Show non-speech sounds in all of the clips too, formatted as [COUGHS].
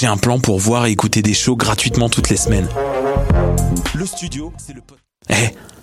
j'ai un plan pour voir et écouter des shows gratuitement toutes les semaines. Le studio, c'est le... Eh,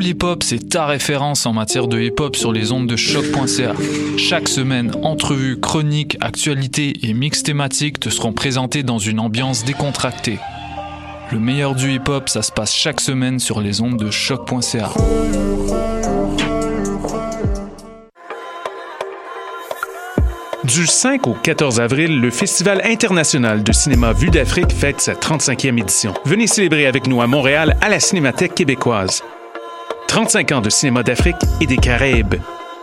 Pool Hip Hop, c'est ta référence en matière de hip hop sur les ondes de choc.ca. Chaque semaine, entrevues, chroniques, actualités et mix thématiques te seront présentés dans une ambiance décontractée. Le meilleur du hip hop, ça se passe chaque semaine sur les ondes de choc.ca. Du 5 au 14 avril, le Festival international de cinéma Vue d'Afrique fête sa 35e édition. Venez célébrer avec nous à Montréal à la Cinémathèque québécoise. 35 ans de cinéma d'Afrique et des Caraïbes.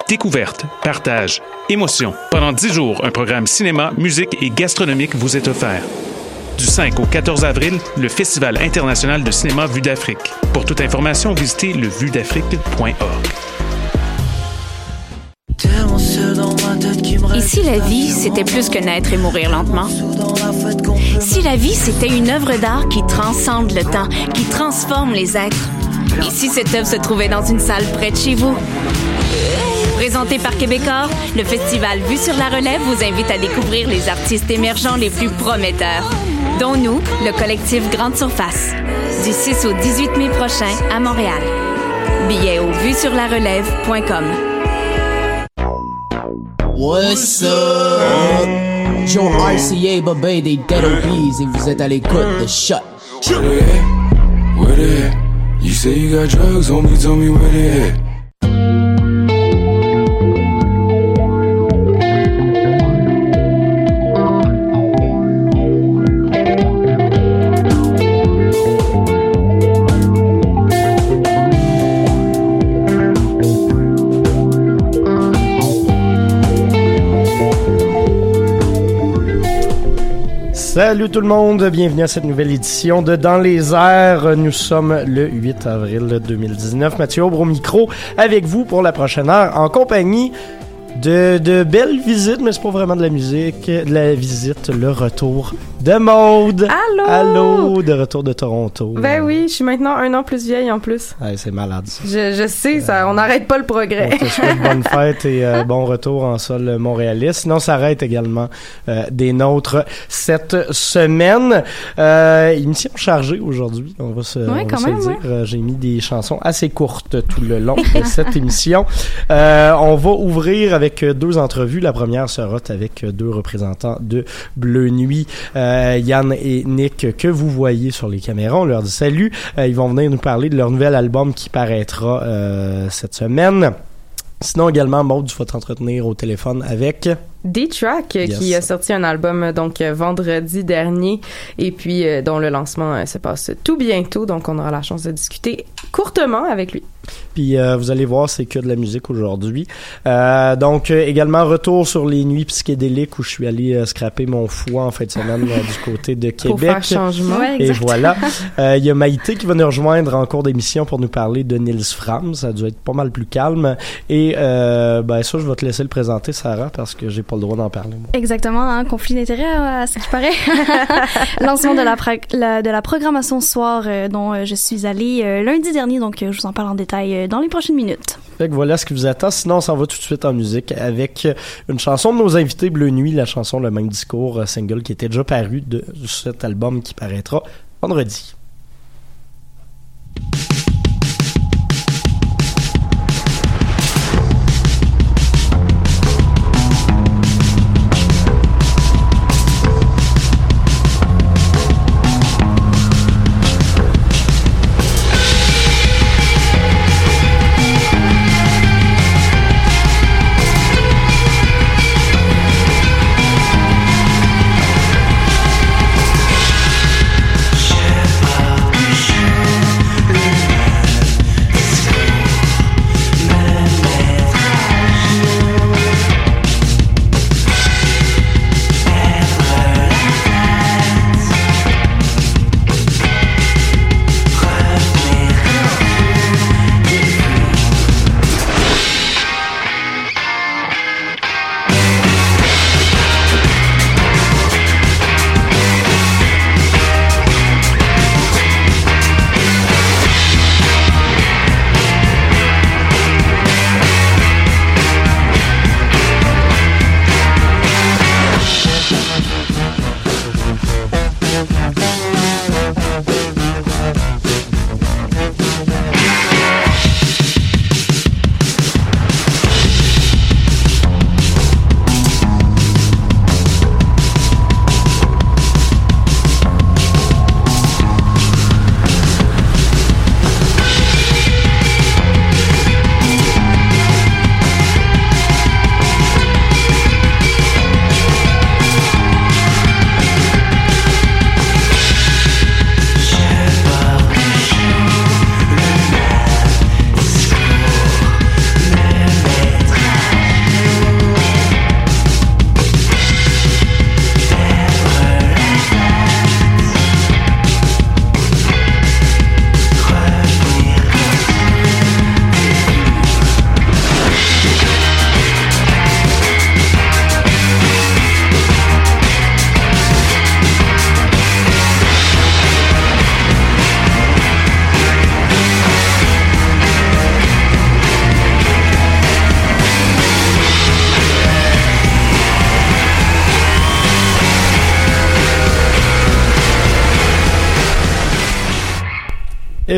Découverte, partage, émotion. Pendant 10 jours, un programme cinéma, musique et gastronomique vous est offert. Du 5 au 14 avril, le Festival international de cinéma Vue d'Afrique. Pour toute information, visitez levudafrique.org. Et si la vie, c'était plus que naître et mourir lentement? Si la vie, c'était une œuvre d'art qui transcende le temps, qui transforme les êtres? Et si cette œuvre se trouvait dans une salle près de chez vous? Présenté par Québecor, le festival Vue sur la Relève vous invite à découvrir les artistes émergents les plus prometteurs, dont nous, le collectif Grande Surface, du 6 au 18 mai prochain à Montréal. Billets au vuesurlarelève.com. What's up? Joe RCA, Bobé des Dead Obies et vous êtes à l'écoute de. Where You say you got drugs homie. me, tell me where they at. Salut tout le monde, bienvenue à cette nouvelle édition de Dans les airs. Nous sommes le 8 avril 2019. Mathieu Aubre au micro avec vous pour la prochaine heure en compagnie de, belles visites, mais c'est pas vraiment de la musique, de la visite, le retour de Maude. Allô? Allô, de retour de Toronto. Ben oui, je suis maintenant un an plus vieille en plus. Ouais, c'est malade ça. Je, je sais, ça, on n'arrête pas le progrès. On te souhaite [LAUGHS] bonne fête et euh, bon retour en sol montréaliste. Sinon, ça arrête également euh, des nôtres cette semaine. Euh, émission chargée aujourd'hui, on va se, Ouais, on va se même, le dire. ouais. Euh, J'ai mis des chansons assez courtes tout le long de [LAUGHS] cette émission. Euh, on va ouvrir avec deux entrevues. La première sera avec deux représentants de Bleu Nuit, euh, Yann et Nick, que vous voyez sur les caméras. On leur dit salut. Euh, ils vont venir nous parler de leur nouvel album qui paraîtra euh, cette semaine. Sinon également, Maud, tu vas t'entretenir au téléphone avec... D-Track euh, Yes. qui a sorti un album euh, donc euh, vendredi dernier et puis euh, dont le lancement euh, se passe tout bientôt donc on aura la chance de discuter courtement avec lui. Puis euh, vous allez voir, c'est que de la musique aujourd'hui. Euh, donc euh, également retour sur les nuits psychédéliques où je suis allé euh, scraper mon foie en fin de semaine euh, du côté de [LAUGHS] Pour faire Québec. changement. Et voilà. [LAUGHS] Euh, Il y a Maïté qui va nous rejoindre en cours d'émission pour nous parler de Nils Fram. Ça a dû être pas mal plus calme. Et euh, ben ça, je vais te laisser le présenter, Sarah, parce que j'ai pas le droit d'en parler. moi. Exactement, un conflit d'intérêts euh, à ce qui paraît. [LAUGHS] Lancement de la, la- de la programmation soir euh, dont euh, je suis allée euh, lundi dernier, donc je vous en parle en détail dans les prochaines minutes. Fait que voilà ce qui vous attend. Sinon, on s'en va tout de suite en musique avec une chanson de nos invités Bleu Nuit, la chanson Le même discours, single qui était déjà paru de cet album qui paraîtra vendredi.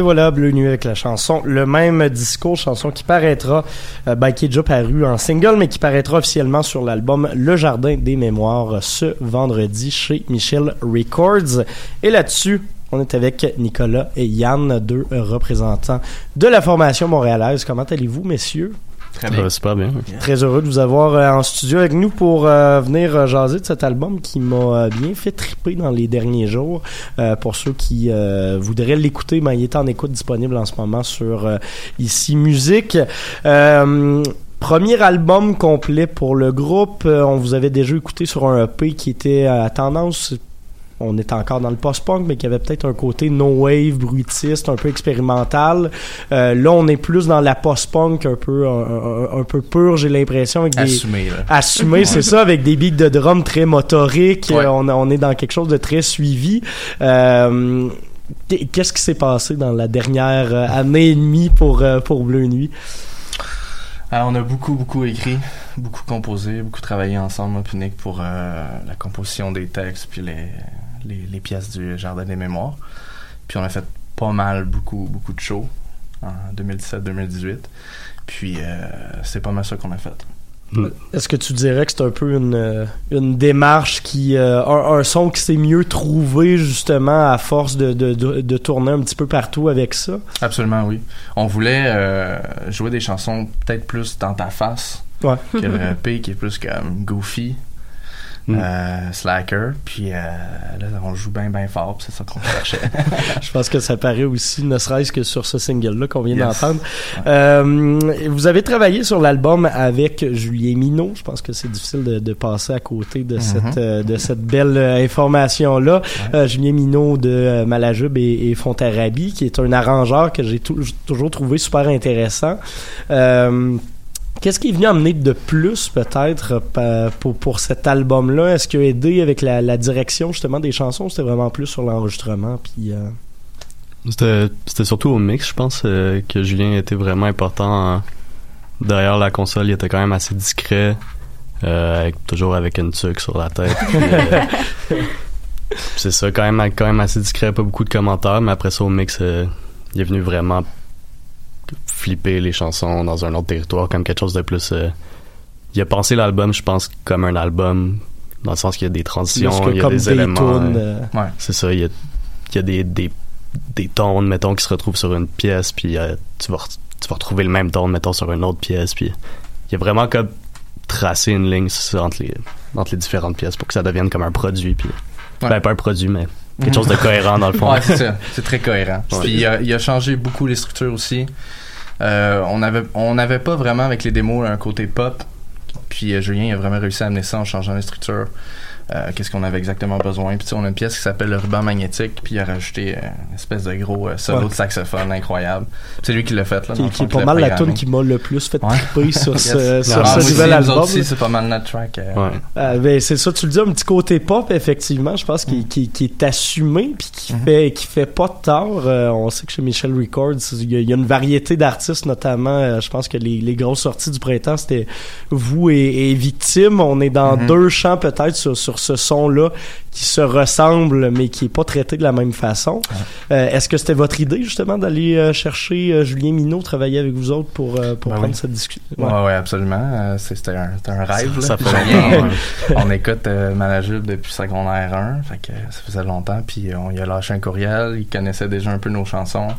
Voilà, Bleu Nuit avec la chanson Le même discours, chanson qui paraîtra, euh, ben, qui est déjà paru en single, mais qui paraîtra officiellement sur l'album Le Jardin des Mémoires ce vendredi chez Michel Records. Et là-dessus, on est avec Nicolas et Yann, deux représentants de la formation montréalaise. Comment allez-vous, messieurs? Très bien. super bien. Très heureux de vous avoir euh, en studio avec nous pour euh, venir euh, jaser de cet album qui m'a bien fait triper dans les derniers jours. pour ceux qui voudraient l'écouter, ben, il est en écoute disponible en ce moment sur Ici Musique. Premier album complet pour le groupe. on vous avait déjà écouté sur un EP qui était à tendance on est encore dans le post-punk, mais qui avait peut-être un côté no-wave, bruitiste, un peu expérimental. Euh, là, on est plus dans la post-punk un peu un, peu pure, j'ai l'impression. avec des Assumé, là. Assumé, c'est ça, avec des beats de drum très motoriques. On, on est dans quelque chose de très suivi. Euh, Qu'est-ce qui s'est passé dans la dernière euh, année et demie pour, pour Bleu Nuit? Ah, on a beaucoup, beaucoup écrit, beaucoup composé, beaucoup travaillé ensemble, Nick, pour la composition des textes, puis les, les, pièces du Jardin des Mémoires. Puis on a fait pas mal, beaucoup, beaucoup de shows en 2017-2018. Puis euh, c'est pas mal ça qu'on a fait. Hmm. Est-ce que tu dirais que c'est un peu une, euh, une démarche qui. Euh, un, son qui s'est mieux trouvé justement à force de, de, de, tourner un petit peu partout avec ça? Absolument, oui. On voulait jouer des chansons peut-être plus dans ta face ouais. que le [LAUGHS] P qui est plus comme goofy. Mm. Euh, slacker, puis euh, là, on joue bien, bien fort, c'est ça qu'on cherchait. [LAUGHS] Je pense que ça paraît aussi, ne serait-ce que sur ce single-là qu'on vient d'entendre. Euh, vous avez travaillé sur l'album avec Julien Minot. Je pense que c'est difficile de, de, passer à côté de, mm-hmm. cette, de cette belle information-là. Julien Minot de Malajube et, et Fontarabie, qui est un arrangeur que j'ai toujours trouvé super intéressant. Qu'est-ce qui est venu amener de plus peut-être euh, pour, pour cet album-là? Est-ce qu'il a aidé avec la, direction justement des chansons? C'était vraiment plus sur l'enregistrement puis euh? C'était surtout au mix, je pense, euh, que Julien était vraiment important. derrière la console, il était quand même assez discret, toujours avec une tuque sur la tête. [LAUGHS] c'est ça, quand même, quand même assez discret, pas beaucoup de commentaires, mais après ça, au mix, il est venu vraiment flipper les chansons dans un autre territoire comme quelque chose de plus euh, il a pensé l'album je pense comme un album dans le sens qu'il y a des transitions il y a des, éléments euh, c'est ça il y a, il y a des, des, des tons mettons qui se retrouvent sur une pièce puis euh, tu vas tu vas retrouver le même ton mettons sur une autre pièce puis il y a vraiment comme tracer une ligne entre les entre les différentes pièces pour que ça devienne comme un produit puis ben pas un produit mais quelque chose de cohérent dans le fond. [LAUGHS] Ouais, c'est ça. C'est très cohérent. Puis il a, il a, changé beaucoup les structures aussi. Euh, on avait on n'avait pas vraiment avec les démos un côté pop. Puis euh, Julien a vraiment réussi à amener ça en changeant les structures. Euh, qu'est-ce qu'on avait exactement besoin. Puis on a une pièce qui s'appelle le ruban magnétique, puis il a rajouté euh, une espèce de gros euh, solo de saxophone incroyable. C'est lui qui l'a fait. Là, qui, qui est pas mal la tune qui m'a le plus fait triper [LAUGHS] sur ce, sur ah, ce nouvel album. aussi, c'est pas mal notre track. Ouais. ben, c'est ça, tu le dis, un petit côté pop, effectivement, je pense, qui, qui, qui est assumé, puis qui, mm-hmm. fait, qui fait pas de tort. on sait que chez Michel Records, il y, a une variété d'artistes, notamment, je pense que les, les grosses sorties du printemps, c'était vous et, et Victime. On est dans mm-hmm. deux champs peut-être sur, sur ce son-là qui se ressemble mais qui est pas traité de la même façon. Euh, est-ce que c'était votre idée justement d'aller euh, chercher euh, Julien Minot, travailler avec vous autres pour, pour ben prendre cette discussion? Oui, ouais. ouais, absolument. C'était un, un, rêve. Ça, fait on, écoute Manajub depuis secondaire 1, fait que ça faisait longtemps, puis on y a lâché un courriel, il connaissait déjà un peu nos chansons,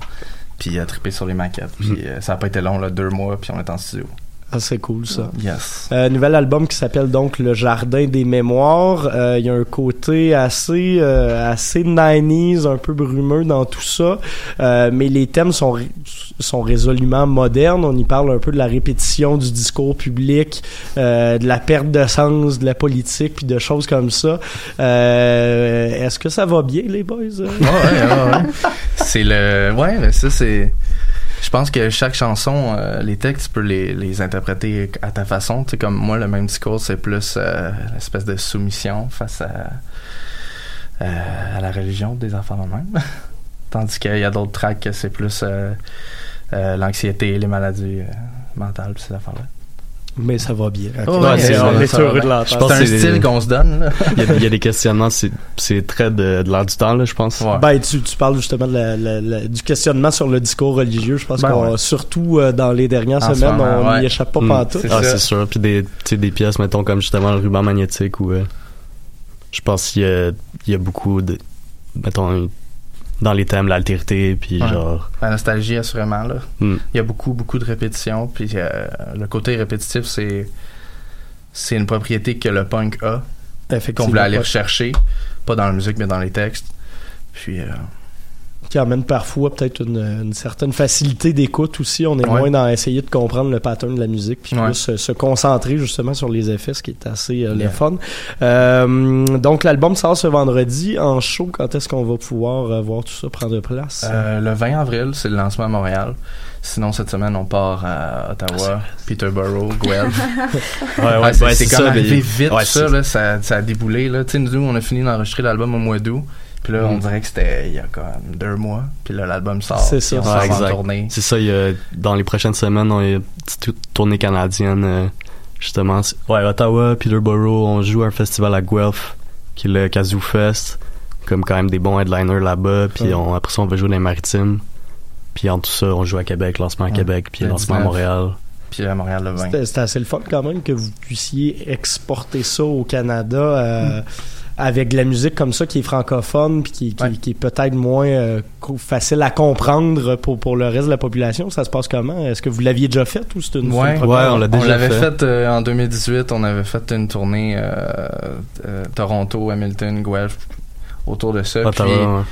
puis il a trippé sur les maquettes. Puis mm. ça a pas été long, là, deux mois, puis on est en studio. Ah, c'est cool ça. Yes. Euh, nouvel album qui s'appelle donc Le Jardin des Mémoires. Euh, il y a un côté assez euh, assez 90s, un peu brumeux dans tout ça, euh, mais les thèmes sont sont résolument modernes. On y parle un peu de la répétition du discours public, euh, de la perte de sens de la politique, puis de choses comme ça. Est-ce que ça va bien les boys? Ouais, ouais, ouais. [LAUGHS] c'est le ouais, ça c'est je pense que chaque chanson, euh, les textes, tu peux les, les interpréter à ta façon. Tu sais, comme moi, le même discours, c'est plus euh, l'espèce de soumission face à, euh, à la religion des enfants eux-mêmes. [LAUGHS] Tandis qu'il y a d'autres tracks que c'est plus l'anxiété, les maladies mentales, ces affaires-là. Mais ça va bien. Ouais, c'est- un que c'est- style qu'on se donne, là. [LAUGHS] il, y a, il y a des questionnements, c'est, c'est très de, de l'air du temps, là, je pense. Ben, tu, tu parles justement de la- la- la- du questionnement sur le discours religieux. Je pense Ben qu'on ouais. surtout euh, dans les dernières En semaines, moment, on n'y ouais. échappe pas Mm. pantoute. Ah, c'est sûr. Puis des, des pièces, mettons, comme justement le ruban magnétique où euh, je pense qu'il y a, il y a beaucoup de, mettons, dans les thèmes, l'altérité, puis Ouais. genre... La nostalgie, assurément, là. Mm. Il y a beaucoup, beaucoup de répétitions, puis euh, le côté répétitif, c'est c'est une propriété que le punk a, qu'on voulait aller rechercher, pas dans la musique, mais dans les textes. Puis, euh, qui amène parfois peut-être une, une certaine facilité d'écoute aussi. On est Ouais. moins dans essayer de comprendre le pattern de la musique, puis Ouais. plus se, se concentrer justement sur les effets, ce qui est assez euh, le Yeah. fun. Euh, donc l'album sort ce vendredi en show. Quand est-ce qu'on va pouvoir euh, voir tout ça prendre place? Euh, le 20 avril, c'est le lancement à Montréal. Sinon, cette semaine, on part à Ottawa, Peterborough, Guelph. [LAUGHS] Ouais, ouais, Ouais, c'est ça, arrivé vite, ouais, ça, là, ça, ça a déboulé. Là. Nous, on a fini d'enregistrer l'album au mois d'août. Puis là, on Mm. dirait que c'était il y a comme deux mois. Puis là, l'album sort. C'est ça. On Ouais, en tournée. C'est ça, il y a- dans les prochaines semaines, on a une petite tournée canadienne, euh, justement. Ouais, Ottawa, Peterborough, on joue à un festival à Guelph, qui est le Kazoo Fest, comme quand même des bons headliners là-bas, puis on, après ça, on va jouer dans les maritimes. Puis en tout ça, on joue à Québec, lancement à Ouais. Québec, puis Le lancement à 19. Montréal. Puis à Montréal, le 20. C'était assez le fun quand même que vous puissiez exporter ça au Canada euh, avec de la musique comme ça qui est francophone puis qui, qui, qui est peut-être moins euh, facile à comprendre pour, pour le reste de la population. Ça se passe comment? Est-ce que vous l'aviez déjà fait ou c'est une, Ouais, une on l'a déjà l'avait fait. fait, euh, en 2018. On avait fait une tournée euh, euh, Toronto, Hamilton, Guelph, autour de ça. Puis ouais.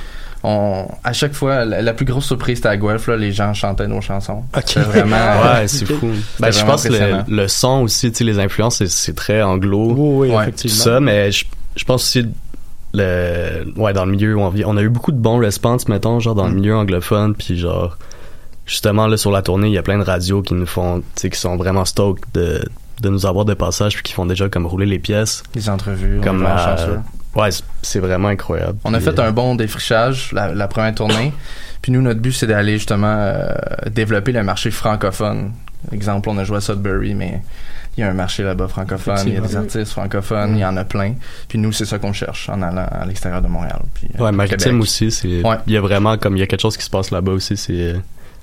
on, à chaque fois, la, la plus grosse surprise c'était à Guelph. Là, les gens chantaient nos chansons. Ok. C'était vraiment. [LAUGHS] Ouais, c'est fou. Ben, je vraiment pense que le, le son aussi, tu sais, les influences, c'est- très anglo. Oui, oui, Ouais, tout ça, mais je, je pense aussi le ouais dans le milieu où on vit, on a eu beaucoup de bons responses mettons genre dans le Mm. milieu anglophone puis genre justement là sur la tournée il y a plein de radios qui nous font tu sais qui sont vraiment stoked de de nous avoir de passage puis qui font déjà comme rouler les pièces Les entrevues. comme vraiment euh, ouais c'est- vraiment incroyable On a Puis, fait euh, un bon défrichage la, la première tournée. [COUGHS] Puis nous, notre but, c'est d'aller justement euh, développer le marché francophone. Exemple, on a joué à Sudbury, mais il y a un marché là-bas francophone, il y a des artistes francophones, il y en a plein. Puis nous, c'est ça qu'on cherche en allant à l'extérieur de Montréal. Puis, euh, ouais maritime Québec. aussi c'est Ouais. il y a vraiment comme il y a quelque chose qui se passe là-bas aussi c'est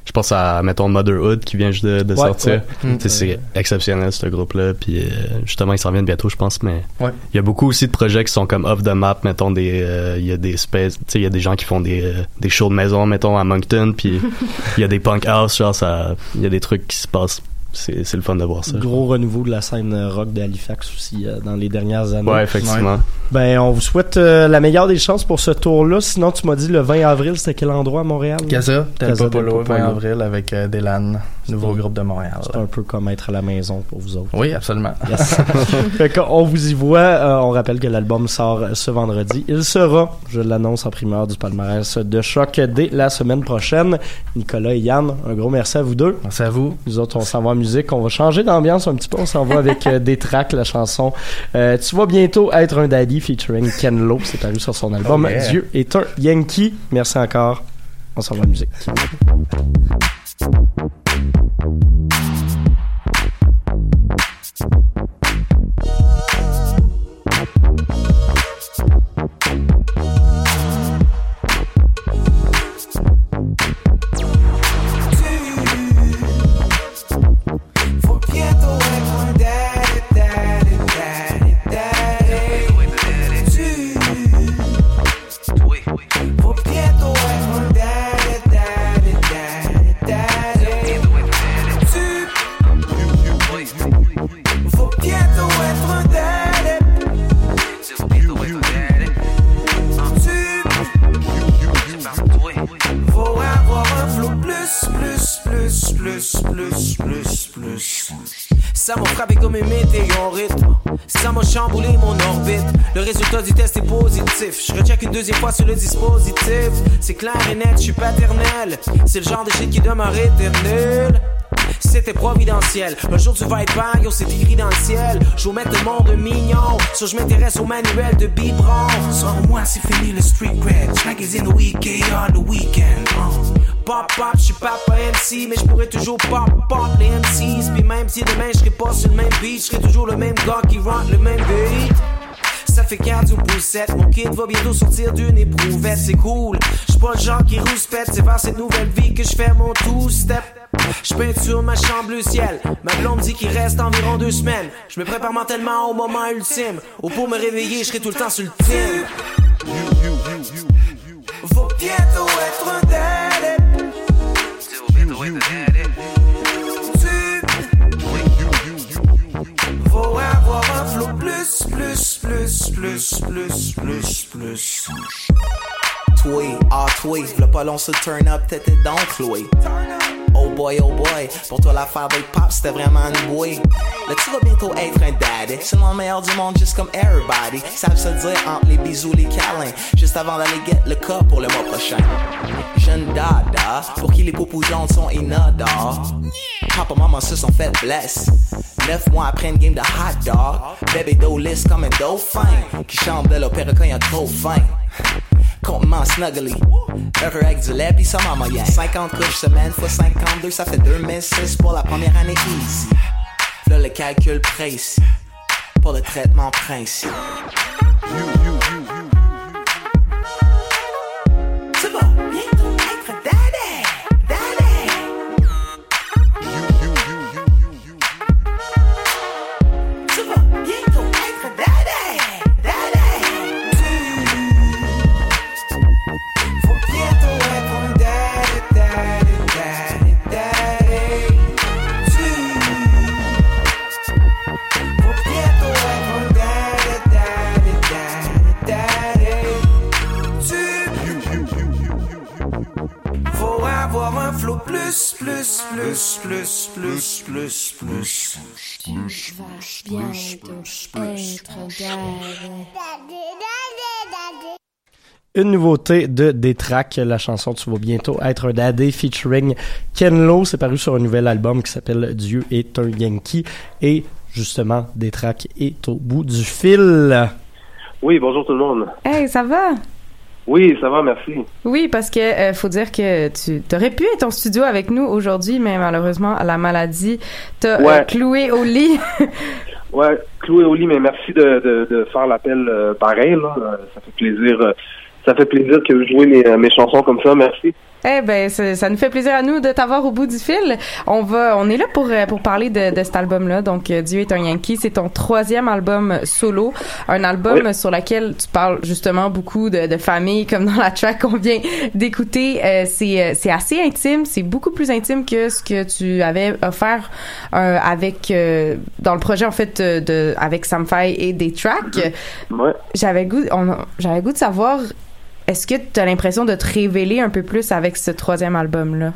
je pense à mettons Motherhood qui vient juste de, de Ouais, sortir ouais. Mm. C'est exceptionnel ce groupe-là. Puis euh, justement, ils s'en viennent bientôt, je pense. Mais Ouais. il y a beaucoup aussi de projets qui sont comme off the map. Mettons des, euh, il y a des space, tu sais, il y a des gens qui font des euh, des shows de maison, mettons à Moncton. Puis [LAUGHS] il y a des punk house, genre ça, il y a des trucs qui se passent. C'est c'est le fun de voir ça. Gros renouveau de la scène euh, rock d'Halifax aussi euh, dans les dernières années. Ouais, effectivement. Ben, on vous souhaite euh, la meilleure des chances pour ce tour-là. Sinon, tu m'as dit le 20 avril, c'était quel endroit à Montréal? Casa, Casa Del del Popolo, 20 Popolo. avril, avec euh, Delan, nouveau groupe de Montréal. C'est un peu comme être à la maison pour vous autres. Oui, absolument. Yes. [LAUGHS] fait qu'on vous y voit. Euh, on rappelle que l'album sort ce vendredi. Il sera, je l'annonce en primeur du palmarès de choc dès la semaine prochaine. Nicolas et Yann, un gros merci à vous deux. Merci à vous. Nous autres, on s'en va en musique. On va changer d'ambiance un petit peu. On s'en va avec euh, des tracks, la chanson euh, Tu vas bientôt être un daddy featuring Ken Lo. C'est paru sur son album Oh yeah. Dieu est un Yankee. Merci encore. On s'en va en musique. Faut plus, plus, plus. Ça m'a frappé comme une météorite. Ça m'a chamboulé mon orbite. Le résultat du test est positif. Je recheck une deuxième fois sur le dispositif. C'est clair et net, je suis paternel. C'est le genre de shit qui demeure éternel. C'était providentiel. Un jour tu vas être bang, yo, c'est écrit dans le ciel. Je mettre le monde mignon. So je m'intéresse au manuel de biberon. Sans moi, c'est fini le street cred. Track is in the week, on the weekend. Uh. Pop pop, je suis papa MC, mais je pourrais toujours pop pop les MCs. Puis même si demain je serais pas sur le même beat, je serais toujours le même gars qui rentre le même beat. Ça fait cardio poussette, mon kid va bientôt sortir d'une éprouvette, c'est cool. J'suis pas le genre qui rouspète, c'est vers cette nouvelle vie que je mon two-step. J'peinture ma chambre le ciel, ma blonde dit qu'il reste environ deux semaines. Je me prépare mentalement au moment ultime, ou pour me réveiller, je serai tout le temps sur le team. Faut avoir un flow plus, plus, plus, plus, plus, plus, plus. Toi, ah toi, le pas se turn up, t'étais dans Chloé. Oh boy, oh boy, pour toi l'affaire de pop c'était vraiment une bouée. Là tu vas bientôt être un daddy, c'est le meilleur du monde juste comme everybody. Ils savent se dire entre les bisous, les câlins, juste avant d'aller get le cas pour le mois prochain. Jeune dada, pour qui les poupous jaunes sont inodores. Papa, maman se sont fait blesse. Neuf mois après une game de hot dog, bébé dos lisse comme un dauphin, qui chante de l'opéra quand il a trop faim. Comptement snuggly. Heureux avec du lait pis ça m'a moyen. 50 couches semaine fois 52, ça fait 2006 pour la première année easy. Là le calcul précis. Pour le traitement principal. Tu plus, plus, plus, plus, plus, plus, plus. Une nouveauté de Détrac, la chanson Tu vas bientôt être un daddy featuring Ken Lo. C'est paru sur un nouvel album qui s'appelle Dieu est un Yankee. Et justement, Détrac est au bout du fil. Oui, bonjour tout le monde. Hey, ça va? Oui, ça va, merci. Oui, parce que euh, faut dire que tu aurais pu être en studio avec nous aujourd'hui, mais malheureusement, la maladie t'a euh, cloué au lit. [LAUGHS] Ouais, cloué au lit, mais merci de, de, de faire l'appel euh, pareil. Là. Euh, Ça fait plaisir. euh, ça fait plaisir que vous jouez mes, mes chansons comme ça. Merci. Eh ben, ça, nous fait plaisir à nous de t'avoir au bout du fil. On va, on est là pour euh, pour parler de, de cet album-là. Donc, euh, Dieu est un Yankee, c'est ton troisième album solo, un album Oui. sur lequel tu parles justement beaucoup de, de famille, comme dans la track qu'on vient d'écouter. Euh, c'est c'est assez intime, c'est beaucoup plus intime que ce que tu avais offert euh, avec euh, dans le projet en fait de avec Sam et des tracks. J'avais goût, j'avais goût de savoir. Est-ce que tu as l'impression de te révéler un peu plus avec ce troisième album-là?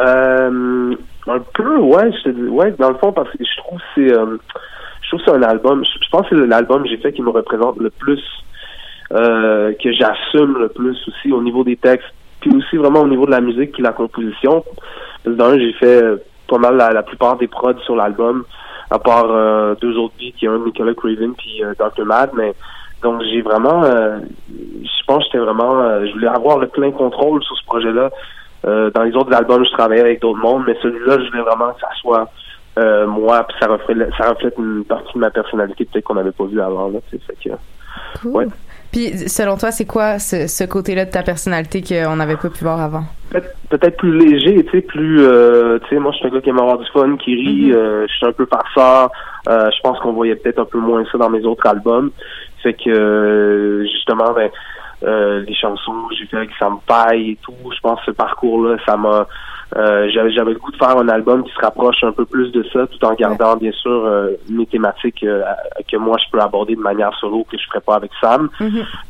Euh, un peu, ouais, je te dis, ouais, dans le fond, parce que je trouve que c'est, euh, je trouve c'est un album, je, pense que c'est l'album que j'ai fait qui me représente le plus, euh, que j'assume le plus aussi au niveau des textes, puis aussi vraiment au niveau de la musique puis la composition. Parce que j'ai fait euh, pas mal la, la plupart des prods sur l'album, à part deux autres beats, y a un Nicolas Craven puis Dr. Mad, mais donc j'ai vraiment, euh, je pense que j'étais vraiment, euh, je voulais avoir le plein contrôle sur ce projet-là. Euh, dans les autres albums, je travaillais avec d'autres mondes, mais celui-là, je voulais vraiment que ça soit euh, moi, puis ça reflète, ça reflète une partie de ma personnalité peut-être qu'on n'avait pas vu avant. Là, fait que, Cool. ouais. Puis, selon toi, c'est quoi ce, ce côté-là de ta personnalité qu'on n'avait pas pu voir avant? Peut-être peut-être plus léger, tu sais, plus, euh, tu sais, moi, je suis un gars qui aime avoir du fun, qui rit, euh, je suis un peu farceur, euh, je pense qu'on voyait peut-être un peu moins ça dans mes autres albums. Fait que, euh, justement, ben, euh, les chansons j'ai fait avec Sam Paille et tout, je pense que ce parcours-là, ça m'a, euh, j'avais j'avais le goût de faire un album qui se rapproche un peu plus de ça, tout en gardant bien sûr euh, mes thématiques euh, que moi je peux aborder de manière solo que je ferais pas avec Sam.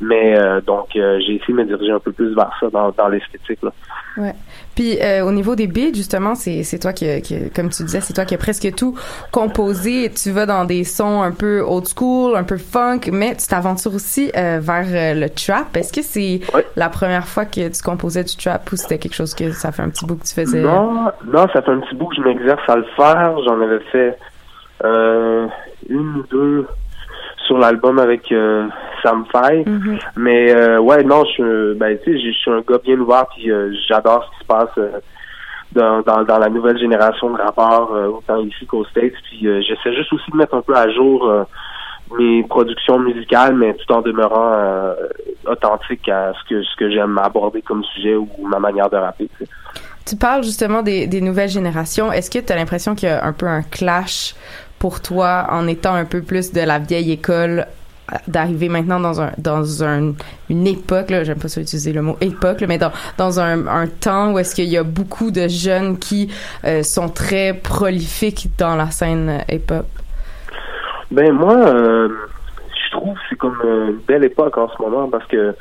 Mais euh, donc euh, j'ai essayé de me diriger un peu plus vers ça dans, dans l'esthétique là. Ouais. Puis euh, au niveau des beats, justement, c'est c'est toi qui, qui, comme tu disais, c'est toi qui as presque tout composé. Tu vas dans des sons un peu old school, un peu funk, mais tu t'aventures aussi euh, vers euh, le trap. Est-ce que c'est la première fois que tu composais du trap ou c'était quelque chose que ça fait un petit bout que tu faisais? Non, non, ça fait un petit bout que je m'exerce à le faire. J'en avais fait euh, une ou deux sur l'album avec euh, Sam Fay. Mhm. Mais euh, ouais, non, je suis, ben, tu sais, je suis un gars bien ouvert, puis euh, j'adore ce qui se passe dans, dans, dans la nouvelle génération de rappeurs, autant ici qu'aux States. Puis j'essaie juste aussi de mettre un peu à jour mes productions musicales, mais tout en demeurant euh, authentique à ce que ce que j'aime aborder comme sujet ou ma manière de rapper. tu sais. Tu parles justement des, des nouvelles générations. Est-ce que tu as l'impression qu'il y a un peu un clash pour toi en étant un peu plus de la vieille école d'arriver maintenant dans un dans un une époque j'aime pas ça utiliser le mot époque mais dans dans un, temps où est-ce qu'il y a beaucoup de jeunes qui euh, sont très prolifiques dans la scène euh, hip-hop? Ben moi, euh, je trouve c'est comme une belle époque en ce moment parce que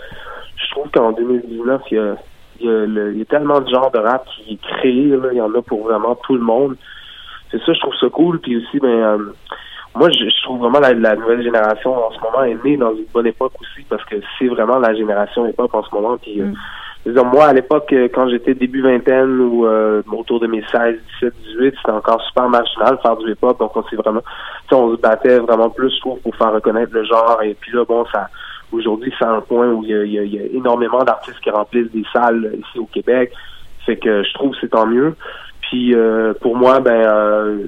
je trouve qu'en 2019, il y a, il y, a tellement de genres de rap qui est créé, il y en a pour vraiment tout le monde. C'est ça, je trouve ça cool. Puis aussi, ben euh, moi, je, je trouve vraiment la, la nouvelle génération en ce moment est née dans une bonne époque aussi parce que c'est vraiment la génération hip-hop en ce moment. Puis euh, dire, moi, à l'époque, euh, quand j'étais début vingtaine ou euh, autour de mes 16, 17, 18, c'était encore super marginal faire du hip-hop. Donc, on s'est vraiment, tu sais, on se battait vraiment plus, je trouve, pour faire reconnaître le genre. Et puis là, bon, ça, aujourd'hui, c'est un point où il y a, il y a- il y a énormément d'artistes qui remplissent des salles ici au Québec. Fait que je trouve que c'est tant mieux. Puis euh, pour moi, ben, euh,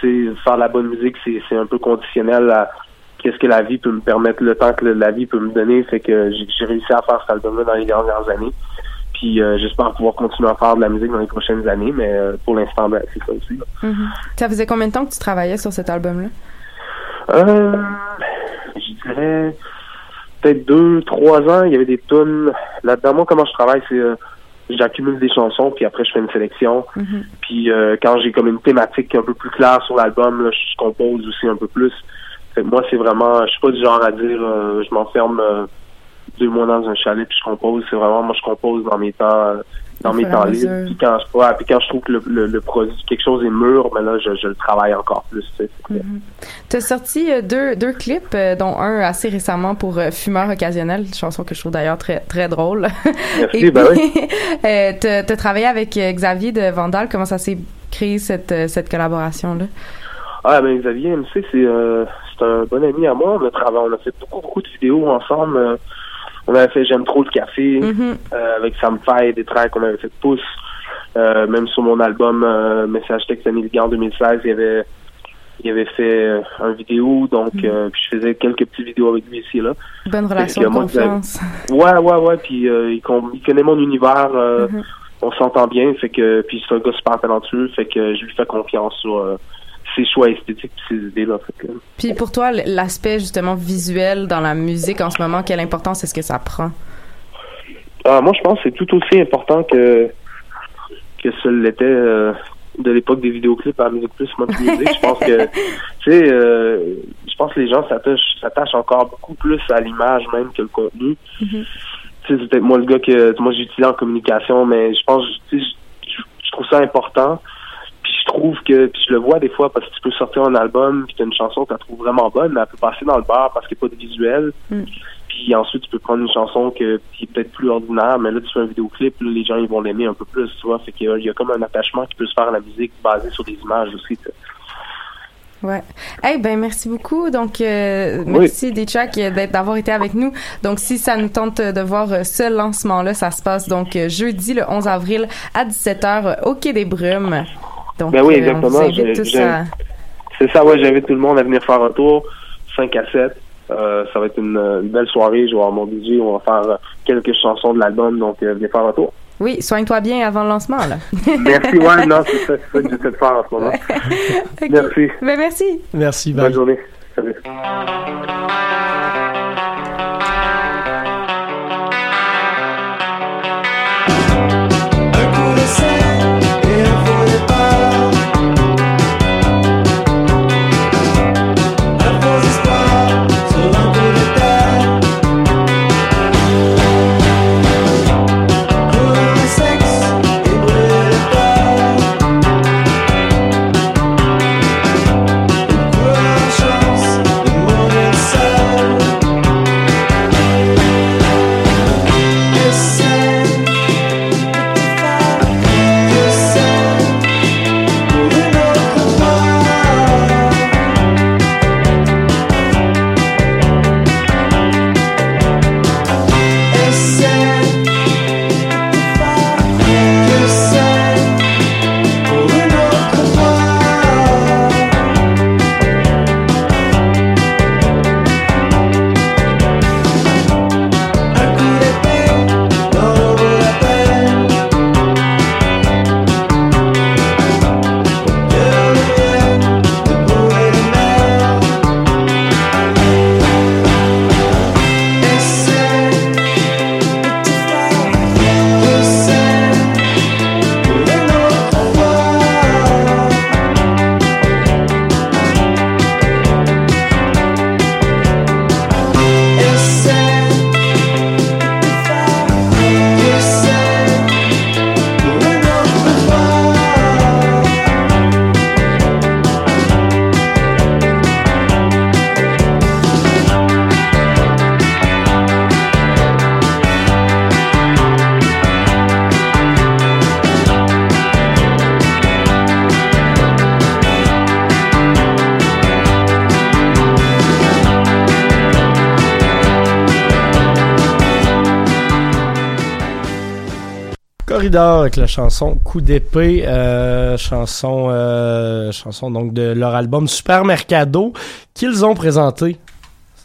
faire la bonne musique, c'est un peu conditionnel à qu'est-ce que la vie peut me permettre, le temps que la vie peut me donner. Fait que j'ai réussi à faire cet album-là dans les dernières années. Puis euh, j'espère pouvoir continuer à faire de la musique dans les prochaines années, mais euh, pour l'instant, ben, c'est ça aussi. là. Ça faisait combien de temps que tu travaillais sur cet album-là? Euh, je dirais peut-être deux, trois ans. Il y avait des tunes. Là-dedans, moi, comment je travaille, c'est j'accumule des chansons, puis après je fais une sélection. Puis euh, quand j'ai comme une thématique un peu plus claire sur l'album, là, je compose aussi un peu plus. Fait que moi, c'est vraiment, je suis pas du genre à dire, euh, je m'enferme euh, deux mois dans un chalet puis je compose. C'est vraiment, moi, je compose dans mes temps, dans mes temps libres. Puis quand, je, ouais, puis quand je trouve que le, le, le produit, quelque chose est mûr, ben là, je, je le travaille encore plus. tu sais. Tu as sorti euh, deux, deux clips, euh, dont un assez récemment pour euh, Fumeur occasionnel, une chanson que je trouve d'ailleurs très, très drôle. Merci, [LAUGHS] Et ben puis, [LAUGHS] t'as travaillé avec Xavier de Vandal. Comment ça s'est créé cette, cette collaboration-là? Ah ben Xavier MC c'est euh, c'est un bon ami à moi. On a travaillé, on a fait beaucoup beaucoup de vidéos ensemble. Euh, on avait fait J'aime trop le café euh, avec Sam Faye, des tracks, on avait fait Pouce. Euh, même sur mon album euh, Message Texte Américain en 2016, il y avait il avait fait euh, un vidéo, donc euh, puis je faisais quelques petites vidéos avec lui ici et là. Bonne relation Fait de moi, confiance. Ouais, ouais, ouais. Puis euh, il, con- il connaît mon univers. euh, Mhm. On s'entend bien. Fait que puis c'est un gars super talentueux. Fait que je lui fais confiance sur euh, ses choix esthétiques et ses idées là. Fait que, Puis pour toi, l'aspect justement visuel dans la musique en ce moment, quelle importance est-ce que ça prend? Ah, moi, je pense que c'est tout aussi important que que ce l'était euh, de l'époque des vidéoclips à la Musique Plus, Musique. Je pense que, [LAUGHS] tu sais, euh, je pense que les gens s'attachent s'attachent encore beaucoup plus à l'image même que le contenu. Tu sais, c'est peut-être moi le gars que moi j'utilise en communication, mais je pense, tu sais, je trouve ça important. Puis je trouve que, puis je le vois des fois parce que tu peux sortir un album, puis t'as une chanson que tu trouves vraiment bonne, mais elle peut passer dans le bar parce qu'il n'y a pas de visuel. Puis ensuite, tu peux prendre une chanson que, qui est peut-être plus ordinaire, mais là, tu fais un vidéoclip, là, les gens, ils vont l'aimer un peu plus, tu vois. Fait qu'il y a, il y a comme un attachement qui peut se faire à la musique basé sur des images aussi, tu sais. Ouais. Eh ben merci beaucoup. Donc euh, Oui. merci Deschak euh, d'avoir été avec nous. Donc si ça nous tente de voir euh, ce lancement là, ça se passe donc euh, jeudi le 11 avril à 17h au Quai des Brumes. Donc Ben oui, euh, exactement. on vous invite J'ai- tous j'ai- à C'est ça, ouais, j'invite tout le monde à venir faire un tour, 5 à 7. Euh, ça va être une, une belle soirée, je vais avoir mon DJ, on va faire euh, quelques chansons de l'album, donc euh, venez faire un tour. Oui, soigne-toi bien avant le lancement là. [LAUGHS] Merci, ouais, non, c'est ça, c'est ça que j'essaie de faire en ce moment. [LAUGHS] Merci. Ben merci. Merci, Bonne journée. Salut. Avec la chanson Coup d'épée, euh, chanson, euh, chanson donc de leur album Supermercado qu'ils ont présenté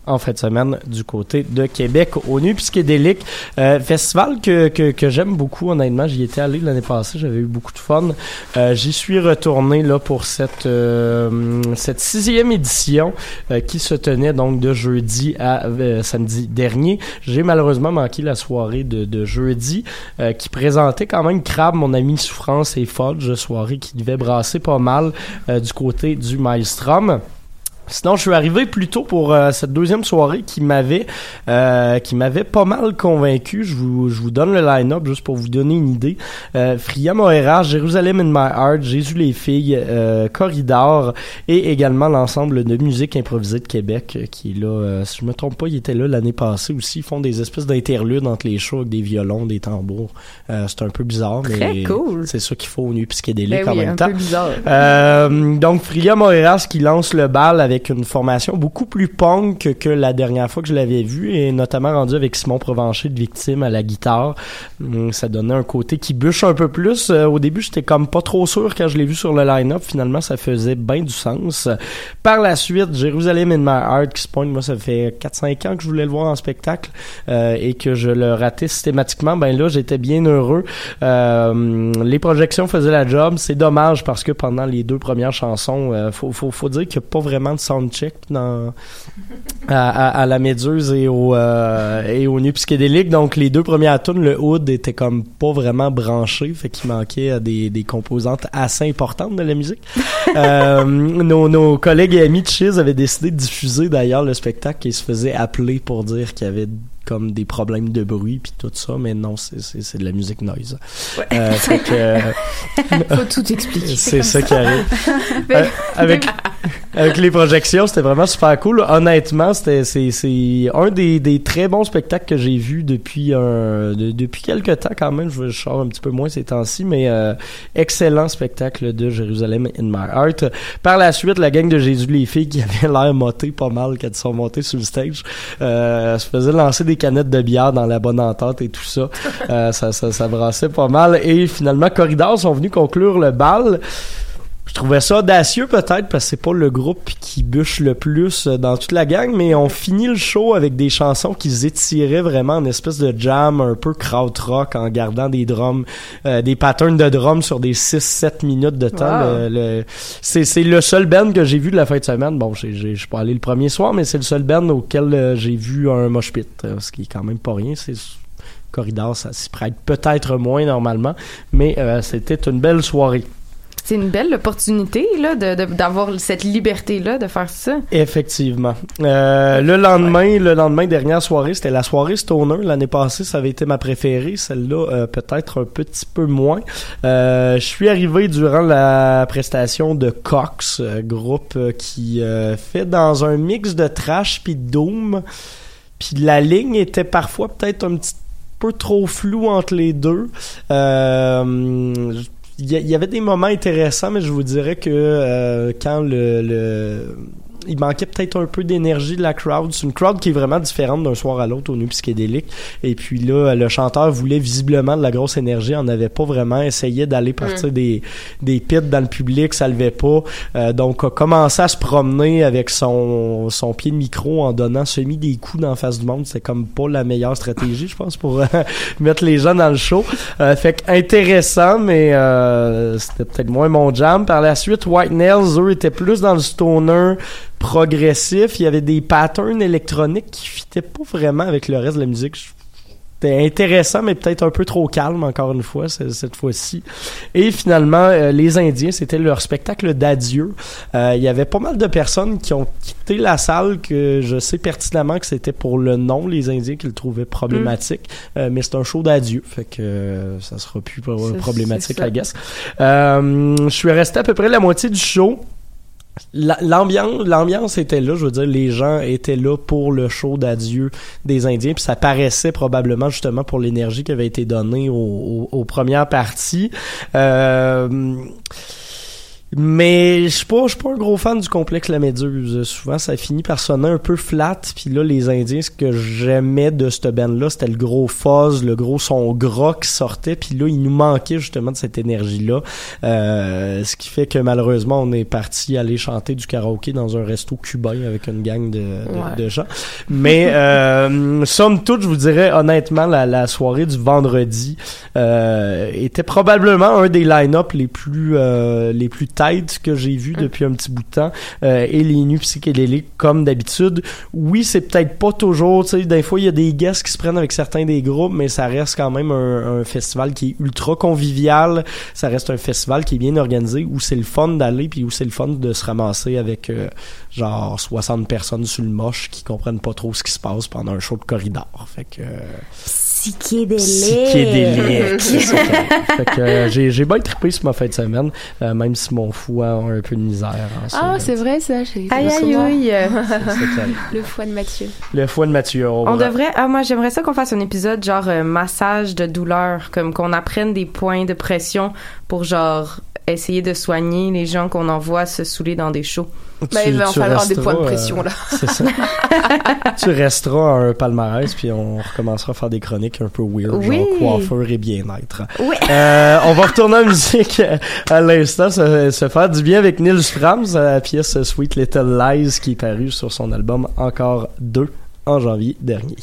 en fin de semaine du côté de Québec au Nu Psychédélique. Euh, festival que, que, que j'aime beaucoup, honnêtement. J'y étais allé l'année passée, j'avais eu beaucoup de fun. Euh, J'y suis retourné là pour cette, euh, cette sixième édition euh, qui se tenait donc de jeudi à euh, samedi dernier. J'ai malheureusement manqué la soirée de, de jeudi euh, qui présentait quand même Crab, mon ami Souffrance et Fudge, soirée qui devait brasser pas mal du côté du Maelstrom. Sinon, je suis arrivé plus tôt pour euh, cette deuxième soirée qui m'avait euh, qui m'avait pas mal convaincu. Je vous, je vous donne le line-up juste pour vous donner une idée. Euh, Fria Moera, Jérusalem in my heart, Jésus les filles, euh, Corridor et également l'ensemble de musique improvisée de Québec euh, qui est là. euh, si je me trompe pas, il était là l'année passée aussi. Ils font des espèces d'interludes entre les shows avec des violons, des tambours. Euh, c'est un peu bizarre, mais Très cool. c'est ça qu'il faut au nu psychédélique Ben en oui, même un temps. peu bizarre. Euh, donc Fria Moreras qui lance le bal avec une formation beaucoup plus punk que la dernière fois que je l'avais vu et notamment rendu avec Simon Provencher de Victime à la guitare. Hum, Ça donnait un côté qui bûche un peu plus. Euh, au début, j'étais comme pas trop sûr quand je l'ai vu sur le line-up. Finalement, ça faisait bien du sens. Par la suite, Jérusalem in my heart qui se pointe. Moi, ça fait 4-5 ans que je voulais le voir en spectacle euh, et que je le ratais systématiquement. Ben là, j'étais bien heureux. Euh, les projections faisaient la job. C'est dommage parce que pendant les deux premières chansons, euh, faut, faut, faut dire qu'il n'y a pas vraiment de soundcheck dans, à, à, à la Méduse et au, euh, et au Nu Psychédélique. Donc, les deux premières tunes, le hood était comme pas vraiment branché. Fait qu'il manquait des, des composantes assez importantes de la musique. [LAUGHS] Euh, nos, nos collègues et amis de Chiz avaient décidé de diffuser d'ailleurs le spectacle et se faisaient appeler pour dire qu'il y avait comme des problèmes de bruit puis tout ça mais non c'est c'est c'est de la musique noise. Euh, [LAUGHS] fait que euh, [LAUGHS] Faut tout expliquer. c'est ça qui arrive. [LAUGHS] Euh, avec avec les projections c'était vraiment super cool. Honnêtement c'était c'est c'est un des, des très bons spectacles que j'ai vu depuis un de- depuis quelques temps quand même. Je, je sors un petit peu moins ces temps-ci mais euh, excellent spectacle de Jérusalem in my heart. Par la suite la gang de Jésus les filles qui avaient l'air moté pas mal quand ils sont montés sur le stage euh, se faisaient lancer des canettes de bière dans la bonne entente et tout ça. Euh, ça, ça ça brassait pas mal. Et finalement Corridor sont venus conclure le bal je trouvais ça audacieux peut-être parce que c'est pas le groupe qui bûche le plus euh, dans toute la gang, mais on finit le show avec des chansons qui étiraient vraiment en espèce de jam un peu krautrock en gardant des drums, euh, des patterns de drums sur des 6-7 minutes de temps. Wow. Le- le- c'est, c'est le seul band que j'ai vu de la fin de semaine. Bon, je suis pas allé le premier soir, mais c'est le seul band auquel euh, j'ai vu un mosh pit, euh, ce qui est quand même pas rien. C'est Corridor, ça s'y prête peut-être moins normalement, mais euh, c'était une belle soirée. C'est une belle opportunité là de- d'avoir cette liberté là de faire ça. Effectivement. Euh, le lendemain, le lendemain dernière soirée, c'était la soirée Stoner. L'année passée, ça avait été ma préférée. Celle-là, euh, peut-être un petit peu moins. Euh, je suis arrivé durant la prestation de Cox, groupe qui fait dans un mix de trash puis de doom. Puis la ligne était parfois peut-être un petit peu trop floue entre les deux. Euh, il y, avait des moments intéressants, mais je vous dirais que euh, quand le, le- il manquait peut-être un peu d'énergie de la crowd. C'est une crowd qui est vraiment différente d'un soir à l'autre au nu psychédélique. Et puis là, le chanteur voulait visiblement de la grosse énergie, en avait pas vraiment, essayait d'aller partir Mm. des, des pits dans le public, ça levait pas. Euh, donc a commencé à se promener avec son, son pied de micro en donnant semi des coups d'en face du monde. C'est comme pas la meilleure stratégie, je pense, pour euh, [LAUGHS] mettre les gens dans le show. Euh, fait que intéressant, mais euh, c'était peut-être moins mon jam. Par la suite, White Nails, eux, étaient plus dans le stoner progressif. Il y avait des patterns électroniques qui fitaient pas vraiment avec le reste de la musique. C'était intéressant, mais peut-être un peu trop calme, encore une fois, cette fois-ci. Et finalement, euh, les Indiens, c'était leur spectacle d'adieu. Euh, il y avait pas mal de personnes qui ont quitté la salle que je sais pertinemment que c'était pour le nom, les Indiens, qu'ils trouvaient problématique. Euh, mais c'est un show d'adieu, fait que ça sera plus problématique. I guess. Je suis resté à peu près la moitié du show. La- L'ambiance, l'ambiance était là, je veux dire, les gens étaient là pour le show d'adieu des Indiens, puis ça paraissait probablement justement pour l'énergie qui avait été donnée au- au- aux premières parties. Euh, Mais je suis pas, pas un gros fan du complexe La Méduse. Souvent, ça finit par sonner un peu flat. Puis là, les Indiens, ce que j'aimais de cette band-là, c'était le gros fuzz, le gros son gras qui sortait. Puis là, il nous manquait justement de cette énergie-là. Euh, ce qui fait que malheureusement, on est parti aller chanter du karaoké dans un resto cubain avec une gang de, de, Ouais. de gens. Mais euh, somme toute, je vous dirais honnêtement, la, la soirée du vendredi euh, était probablement un des line-up les plus euh, les plus que j'ai vu depuis un petit bout de temps. Euh, et les nuits psychédéliques comme d'habitude. Oui, c'est peut-être pas toujours, tu sais, des fois il y a des guests qui se prennent avec certains des groupes, mais ça reste quand même un, un festival qui est ultra convivial. Ça reste un festival qui est bien organisé où c'est le fun d'aller puis où c'est le fun de se ramasser avec euh, genre 60 personnes sur le moche qui comprennent pas trop ce qui se passe pendant un show de corridor. Fait que euh, Psychédélique. psychédélique. [LAUGHS] c'est ça qu'il y a. fait que euh, j'ai j'ai bien trippé sur ma fin de semaine, euh, même si mon foie a un peu de misère. en ce Ah, moment. c'est vrai, ça. j'ai- Aïe, aïe, aïe. [LAUGHS] C'est. Le foie de Mathieu. Le foie de Mathieu. On va- devrait. Ah, moi, j'aimerais ça qu'on fasse un épisode genre euh, massage de douleur, comme qu'on apprenne des points de pression pour genre essayer de soigner les gens qu'on envoie se saouler dans des shows. Ben, il va en falloir des points de pression, là. euh, C'est ça. [LAUGHS] tu resteras à un palmarès, puis on recommencera à faire des chroniques un peu weird, Oui. genre coiffeur et bien-être. Oui. Euh, on va retourner en musique à l'instant, se, se faire du bien avec Nils Fram, la pièce Sweet Little Lies qui est parue sur son album Encore 2 en janvier dernier.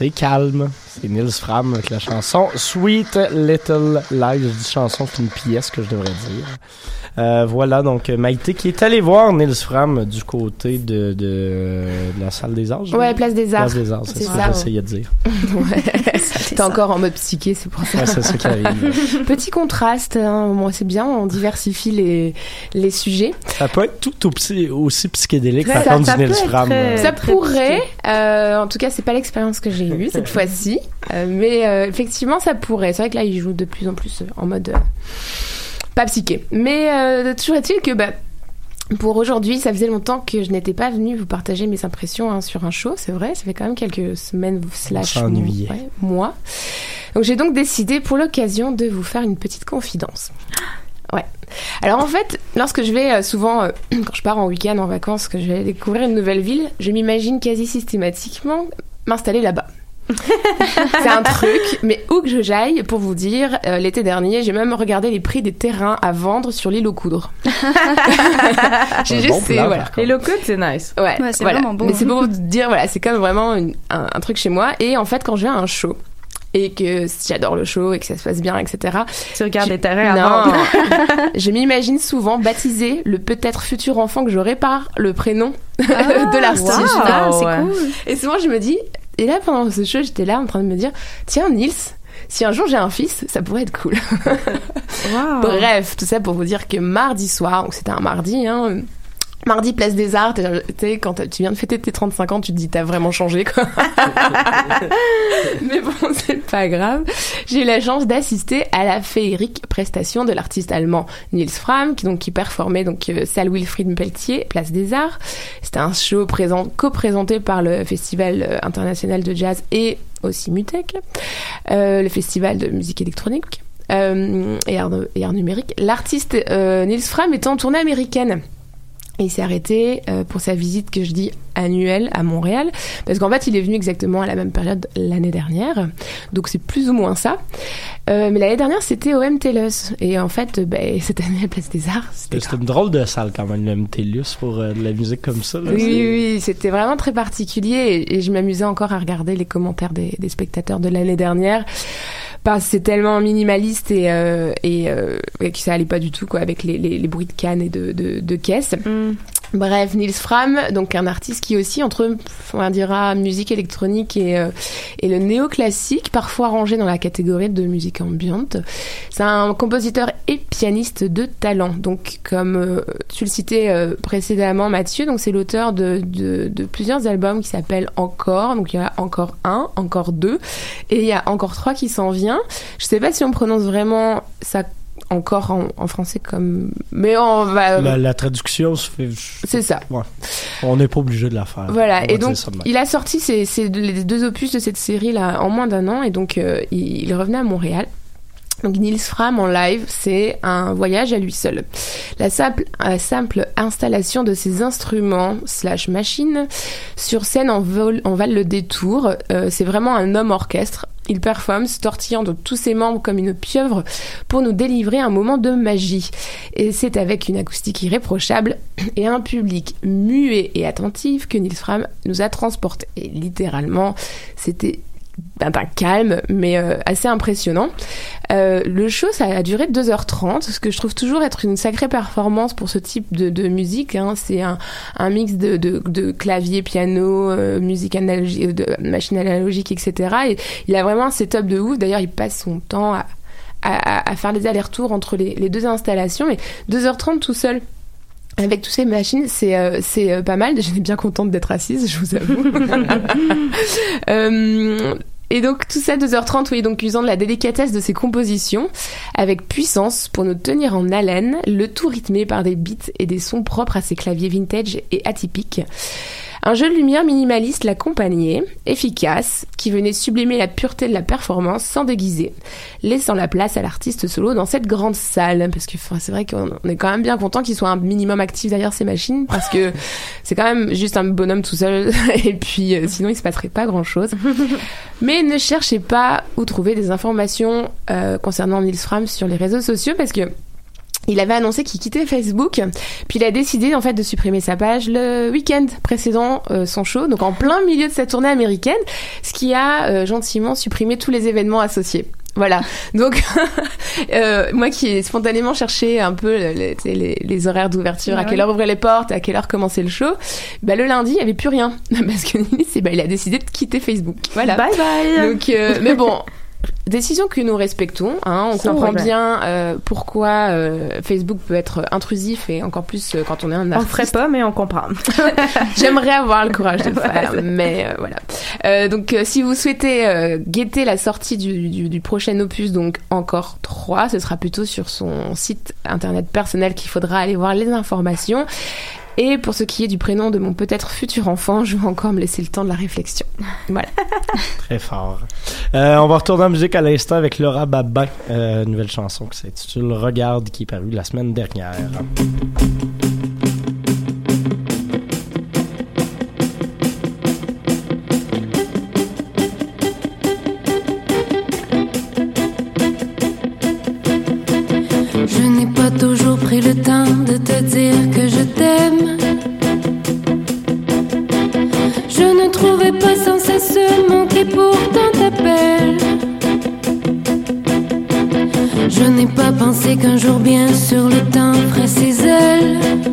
C'est calme. C'est Nils Fram avec la chanson Sweet Little Lies. Je dis chanson, c'est une pièce que je devrais dire. Euh, voilà, donc Maïté qui est allée voir Nils Fram du côté de, de, de la salle des arts. Ouais? Place des Arts. Place des arts, c'est ça. que j'essayais de dire. [LAUGHS] Ouais. T'es encore en mode psyché, c'est pour ça. Ouais, c'est ça qui arrive. Petit contraste, hein. Bon, c'est bien, on diversifie les, les sujets. Ça peut être tout aussi, aussi psychédélique par contre du Nils peut être Fram. très- Ça pourrait. euh, en tout cas, c'est pas l'expérience que j'ai eue cette [LAUGHS] fois-ci. Euh, mais euh, effectivement, ça pourrait. C'est vrai que là, il joue de plus en plus en mode euh, pas psyché. Mais euh, toujours est-il que bah, pour aujourd'hui, ça faisait longtemps que je n'étais pas venue vous partager mes impressions hein, sur un show. C'est vrai, ça fait quand même quelques semaines slash s'ennuyait. ouais, mois. Donc j'ai donc décidé pour l'occasion de vous faire une petite confidence. Ouais. Alors en fait, lorsque je vais euh, souvent, euh, [CLEARS THROAT] quand je pars en week-end, en vacances, que je vais découvrir une nouvelle ville, je m'imagine quasi systématiquement m'installer là-bas. [LAUGHS] c'est un truc, mais où que je j'aille, pour vous dire, euh, l'été dernier, j'ai même regardé les prix des terrains à vendre sur l'île aux coudres. [LAUGHS] j'ai juste, bon voilà. L'île aux coudres, c'est nice. Ouais, Ouais, c'est voilà. vraiment beau. Mais c'est pour vous dire, voilà, c'est comme vraiment une- un, un truc chez moi. Et en fait, quand je vais à un show, et que j'adore le show et que ça se passe bien, etc. Tu regardes je- les terrains vendre. [LAUGHS] je m'imagine souvent baptiser le peut-être futur enfant que j'aurai par le prénom Ah, de l'artiste. wow. Ah, c'est cool. Et souvent, je me dis, et là, pendant ce show, j'étais là en train de me dire, tiens, Nils, si un jour j'ai un fils, ça pourrait être cool. [LAUGHS] [LAUGHS] Bref, tout ça pour vous dire que mardi soir, donc c'était un mardi, hein, Mardi, place des Arts, tu sais, quand tu viens de fêter tes 35 ans, tu te dis, t'as vraiment changé, quoi. [LAUGHS] Mais bon, c'est pas grave. J'ai eu la chance d'assister à la féerique prestation de l'artiste allemand Nils Fram, qui, donc, qui performait, donc, euh, salle Wilfried Pelletier, place des Arts. C'était un show présent, co-présenté par le Festival euh, international de jazz et aussi Mutec, euh, le festival de musique électronique. euh, et, art, et art numérique. L'artiste euh, Nils Fram était en tournée américaine. Et il s'est arrêté euh, pour sa visite que je dis annuelle à Montréal, parce qu'en fait il est venu exactement à la même période l'année dernière, donc c'est plus ou moins ça. Euh, mais l'année dernière c'était au MTLUS, et en fait ben, [LAUGHS] cette année à la Place des Arts, c'était une drôle de salle quand même, le MTLUS, pour euh, de la musique comme ça. là. oui, oui, oui, c'était vraiment très particulier et, et je m'amusais encore à regarder les commentaires des, des spectateurs de l'année dernière parce que c'est tellement minimaliste et, euh, et, euh, que ça allait pas du tout quoi avec les, les, bruits de cannes et de, de, de caisses. Bref, Nils Fram, donc un artiste qui aussi entre, on dira, musique électronique et, euh, et le néoclassique, parfois rangé dans la catégorie de musique ambiante. C'est un compositeur et pianiste de talent. Donc, comme euh, tu le citais euh, précédemment, Mathieu, donc c'est l'auteur de, de, de plusieurs albums qui s'appellent Encore. Donc, il y a encore un, encore deux, et il y a encore trois qui s'en vient. Je sais pas si on prononce vraiment ça encore en, en français comme, mais on va. La, la traduction se fait. C'est ça. Ouais. On n'est pas obligé de la faire. Voilà, et donc il a sorti deux- les deux opus de cette série là en moins d'un an, et donc euh, il, il revenait à Montréal. Donc Nils Fram en live, c'est un voyage à lui seul. La simple, la simple installation de ses instruments slash machines sur scène en, vol, en Val le Détour, euh, c'est vraiment un homme orchestre. Il performe, tortillant de tous ses membres comme une pieuvre pour nous délivrer un moment de magie. Et c'est avec une acoustique irréprochable et un public muet et attentif que Nils Fram nous a transportés. Et littéralement, c'était d'un calme, mais euh, assez impressionnant. Euh, le show, ça a duré 2h30, ce que je trouve toujours être une sacrée performance pour ce type de, musique. Hein. C'est un, mix de, clavier, piano, euh, musique analogique, de machine analogique, etc. Et il a vraiment un setup de ouf. D'ailleurs, il passe son temps à faire les allers-retours entre les, les deux installations, mais 2h30 tout seul. Avec toutes ces machines, c'est euh, c'est euh, pas mal. J'étais bien contente d'être assise, je vous avoue. [LAUGHS] Euh, et donc tout ça 2h30, oui, donc usant de la délicatesse de ses compositions, avec puissance pour nous tenir en haleine, le tout rythmé par des beats et des sons propres à ses claviers vintage et atypiques. Un jeu de lumière minimaliste l'accompagnait, efficace, qui venait sublimer la pureté de la performance sans déguiser, laissant la place à l'artiste solo dans cette grande salle. Parce que c'est vrai qu'on on est quand même bien content qu'il soit un minimum actif derrière ces machines, parce que [LAUGHS] c'est quand même juste un bonhomme tout seul, [LAUGHS] et puis euh, sinon il se passerait pas grand chose. [LAUGHS] Mais ne cherchez pas où trouver des informations euh, concernant Nils Fram sur les réseaux sociaux, parce que il avait annoncé qu'il quittait Facebook, puis il a décidé en fait de supprimer sa page le week-end précédent euh, son show, donc en plein milieu de sa tournée américaine, ce qui a euh, gentiment supprimé tous les événements associés. Voilà. [LAUGHS] Donc, [LAUGHS] euh, moi qui ai spontanément cherché un peu les, horaires d'ouverture, à quelle ouais. heure ouvrir les portes, à quelle heure commencer le show, bah, le lundi, il n'y avait plus rien. [LAUGHS] Parce que bah, il a décidé de quitter Facebook. Voilà. Bye bye. Donc, euh, mais bon. Décision que nous respectons, hein, on Sans comprend problème. bien euh, pourquoi euh, Facebook peut être intrusif et encore plus euh, quand on est un On le artiste. ferait pas, mais on comprend. [LAUGHS] J'aimerais avoir le courage de [LAUGHS] le faire, mais voilà. Donc, si vous souhaitez guetter la sortie du, du, du prochain opus, donc encore 3, ce sera plutôt sur son site internet personnel qu'il faudra aller voir les informations. Et pour ce qui est du prénom de mon peut-être futur enfant, je vais encore me laisser le temps de la réflexion. [LAUGHS] Voilà. Très fort. Euh, on va retourner en musique à l'instant avec Laura Babin, euh, nouvelle chanson qui s'intitule Regarde, qui est parue la semaine dernière. Je n'ai pas toujours pris le temps de te dire que je t'aime. Je ne trouvais pas sans cesse ce mot qui pourtant t'appelle. Je n'ai pas pensé qu'un jour, bien sûr, le temps ferait ses ailes.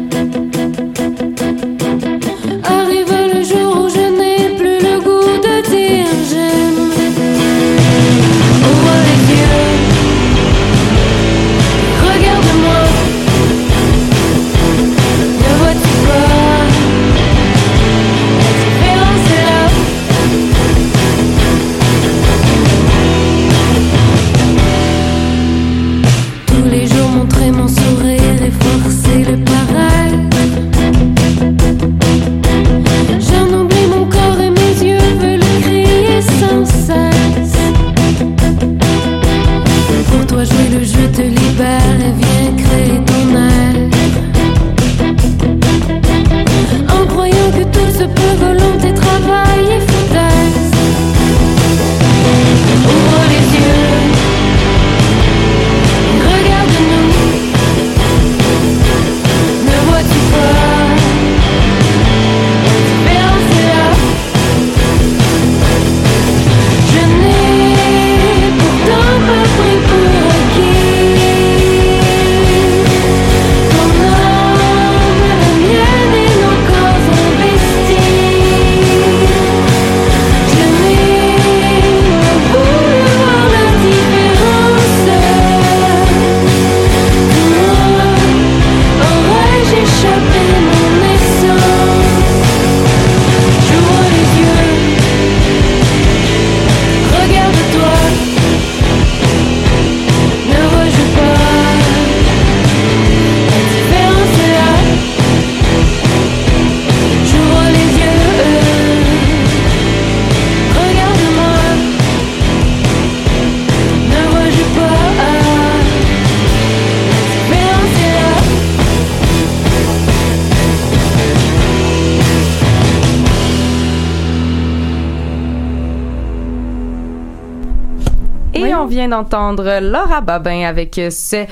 D'entendre Laura Babin avec ce-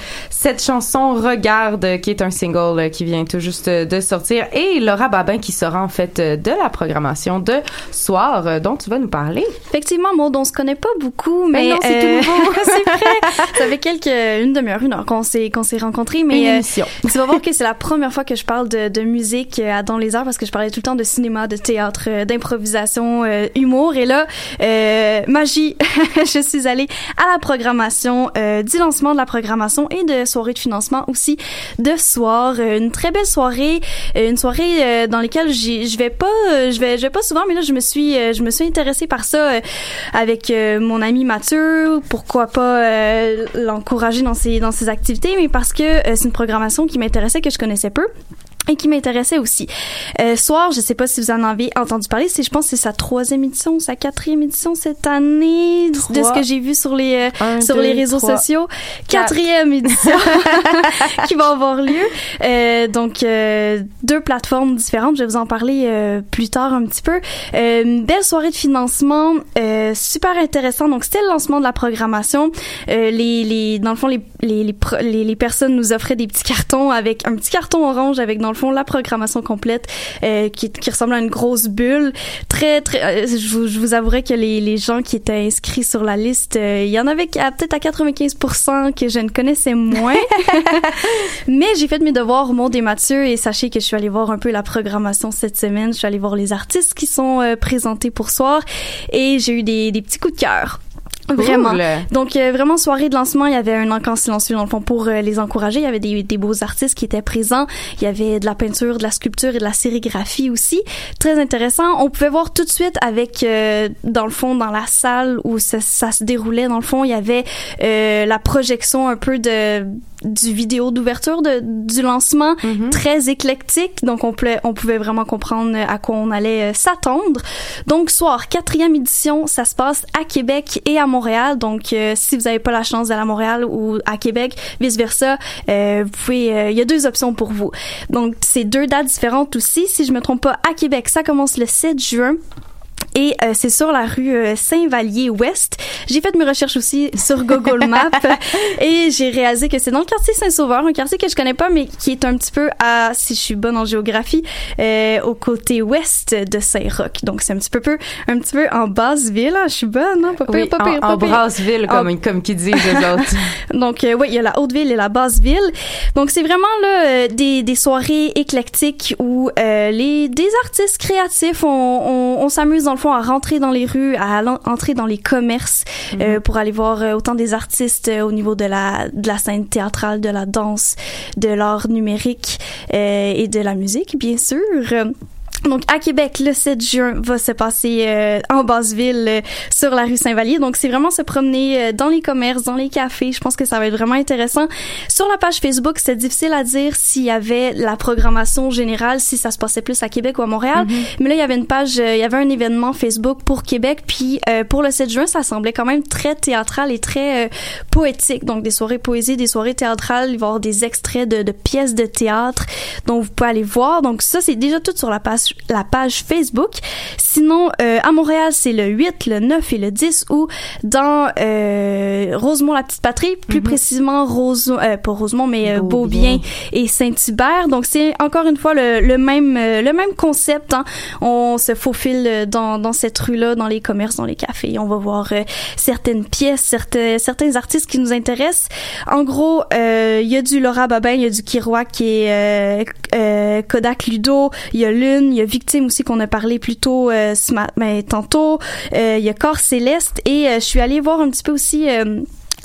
cette chanson Regarde qui est un single euh, qui vient tout juste euh, de sortir et Laura Babin qui sera en fait euh, de la programmation de soir dont tu vas nous parler. Effectivement, Maud, on se connaît pas beaucoup, mais, Mais non, c'est tout nouveau. [LAUGHS] c'est vrai. [LAUGHS] Ça fait quelques une demi-heure, une heure qu'on s'est qu'on s'est rencontrés, mais Une euh, tu vas voir que c'est la première fois que je parle de, de musique à Dans les airs parce que je parlais tout le temps de cinéma, de théâtre, d'improvisation, euh, humour, et là, magie, [LAUGHS] je suis allée à la programmation du lancement de la programmation et de soirée de financement aussi de soir, Euh, une très belle soirée, euh, une soirée euh, dans laquelle je vais pas, je vais, je vais pas souvent, mais là je me suis, je me suis intéressée par ça avec mon ami Mathieu. Pourquoi pas l'encourager dans ses dans ses activités, mais parce que c'est une programmation qui m'intéressait que je connaissais peu. Et qui m'intéressait aussi. Euh, Soir, je sais pas si vous en avez entendu parler, c'est je pense c'est sa troisième édition, sa quatrième édition cette année, de ce que j'ai vu sur les euh, sur les réseaux sociaux. Quatrième édition [LAUGHS] [LAUGHS] qui va avoir lieu. Euh, donc euh, deux plateformes différentes. Je vais vous en parler euh, plus tard un petit peu. Euh, belle soirée de financement, euh, super intéressant. Donc c'était le lancement de la programmation. Euh, les, les dans le fond les les, les, les les personnes nous offraient des petits cartons avec un petit carton orange avec dans le fond la programmation complète euh, qui qui ressemble à une grosse bulle. Très très. euh, je, vous, je vous avouerai que les les gens qui étaient inscrits sur la liste, euh, il y en avait à- peut-être à 95% que je ne connaissais moins. [LAUGHS] Mais j'ai fait mes devoirs, Maud et Mathieu, et sachez que je suis allée voir un peu la programmation cette semaine. Je suis allée voir les artistes qui sont euh, présentés pour soir, et j'ai eu des, des petits coups de cœur. Vraiment. Cool. Donc euh, vraiment soirée de lancement, il y avait un encamp silencieux dans le fond pour euh, les encourager. Il y avait des, des beaux artistes qui étaient présents. Il y avait de la peinture, de la sculpture et de la sérigraphie aussi. Très intéressant. On pouvait voir tout de suite avec euh, dans le fond dans la salle où ça, ça se déroulait dans le fond, il y avait euh, la projection un peu de du vidéo d'ouverture de, du lancement très éclectique. Donc on pouvait on pouvait vraiment comprendre à quoi on allait euh, s'attendre. Donc soir quatrième édition ça se passe à Québec et à Montréal. Donc euh, si vous n'avez pas la chance d'aller à Montréal ou à Québec vice versa euh, vous pouvez euh, il y a deux options pour vous. Donc c'est deux dates différentes aussi. Si je me trompe pas à Québec ça commence le 7 juin et euh, c'est sur la rue euh, Saint-Vallier-Ouest. J'ai fait mes recherches aussi sur Google [LAUGHS] Maps et j'ai réalisé que c'est dans le quartier Saint-Sauveur, un quartier que je connais pas, mais qui est un petit peu à, si je suis bonne en géographie, euh, au côté ouest de Saint-Roch. Donc c'est un petit peu, peu un petit peu en basse ville. Je suis bonne, hein? Pas pire, Oui, pas en, pire, pas en pire. Brasseville, comme, En- comme qui disent les autres. [LAUGHS] Donc euh, oui, il y a la haute ville et la basse ville. Donc c'est vraiment là euh, des, des soirées éclectiques où euh, les des artistes créatifs on, on, on s'amuse dans le fond à rentrer dans les rues, à entrer dans les commerces euh, pour aller voir euh, autant des artistes euh, au niveau de la de la scène théâtrale, de la danse, de l'art numérique et de la musique bien sûr. Donc à Québec, le 7 juin va se passer euh, en basse-ville euh, sur la rue Saint-Vallier. Donc c'est vraiment se promener euh, dans les commerces, dans les cafés. Je pense que ça va être vraiment intéressant. Sur la page Facebook, c'est difficile à dire s'il y avait la programmation générale, si ça se passait plus à Québec ou à Montréal. Mais là, il y avait une page, euh, il y avait un événement Facebook pour Québec. Puis euh, pour le 7 juin, ça semblait quand même très théâtral et très euh, poétique. Donc des soirées poésie, des soirées théâtrales. Il va y avoir des extraits de, de pièces de théâtre dont vous pouvez aller voir. Donc ça, c'est déjà tout sur la page, la page Facebook. Sinon, euh, à Montréal, c'est le 8, le 9 et le 10 août dans euh, Rosemont-la-Petite-Patrie, plus précisément Rose, euh, pas Rosemont, mais euh, Beaubien et Saint-Hubert. Donc c'est encore une fois le, le même euh, le même concept. Hein. On se faufile dans, dans cette rue-là, dans les commerces, dans les cafés. On va voir euh, certaines pièces, certains certains artistes qui nous intéressent. En gros, euh, il y a du Laura Babin, il y a du Kiroak qui est euh, euh, Kodak Ludo, il y a Lune, il y a Victime aussi qu'on a parlé plus tôt euh, ce ma- ben, tantôt. Euh, il y a Corps Céleste et euh, je suis allée voir un petit peu aussi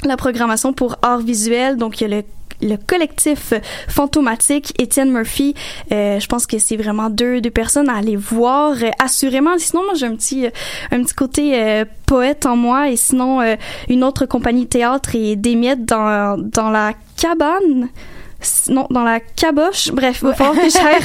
la programmation pour art visuel. Donc il y a le le collectif fantomatique Étienne Murphy je pense que c'est vraiment deux deux personnes à aller voir assurément sinon moi j'ai un petit un petit côté poète en moi et sinon une autre compagnie théâtre et des miettes dans dans la cabane non dans la caboche bref il va falloir que j'aille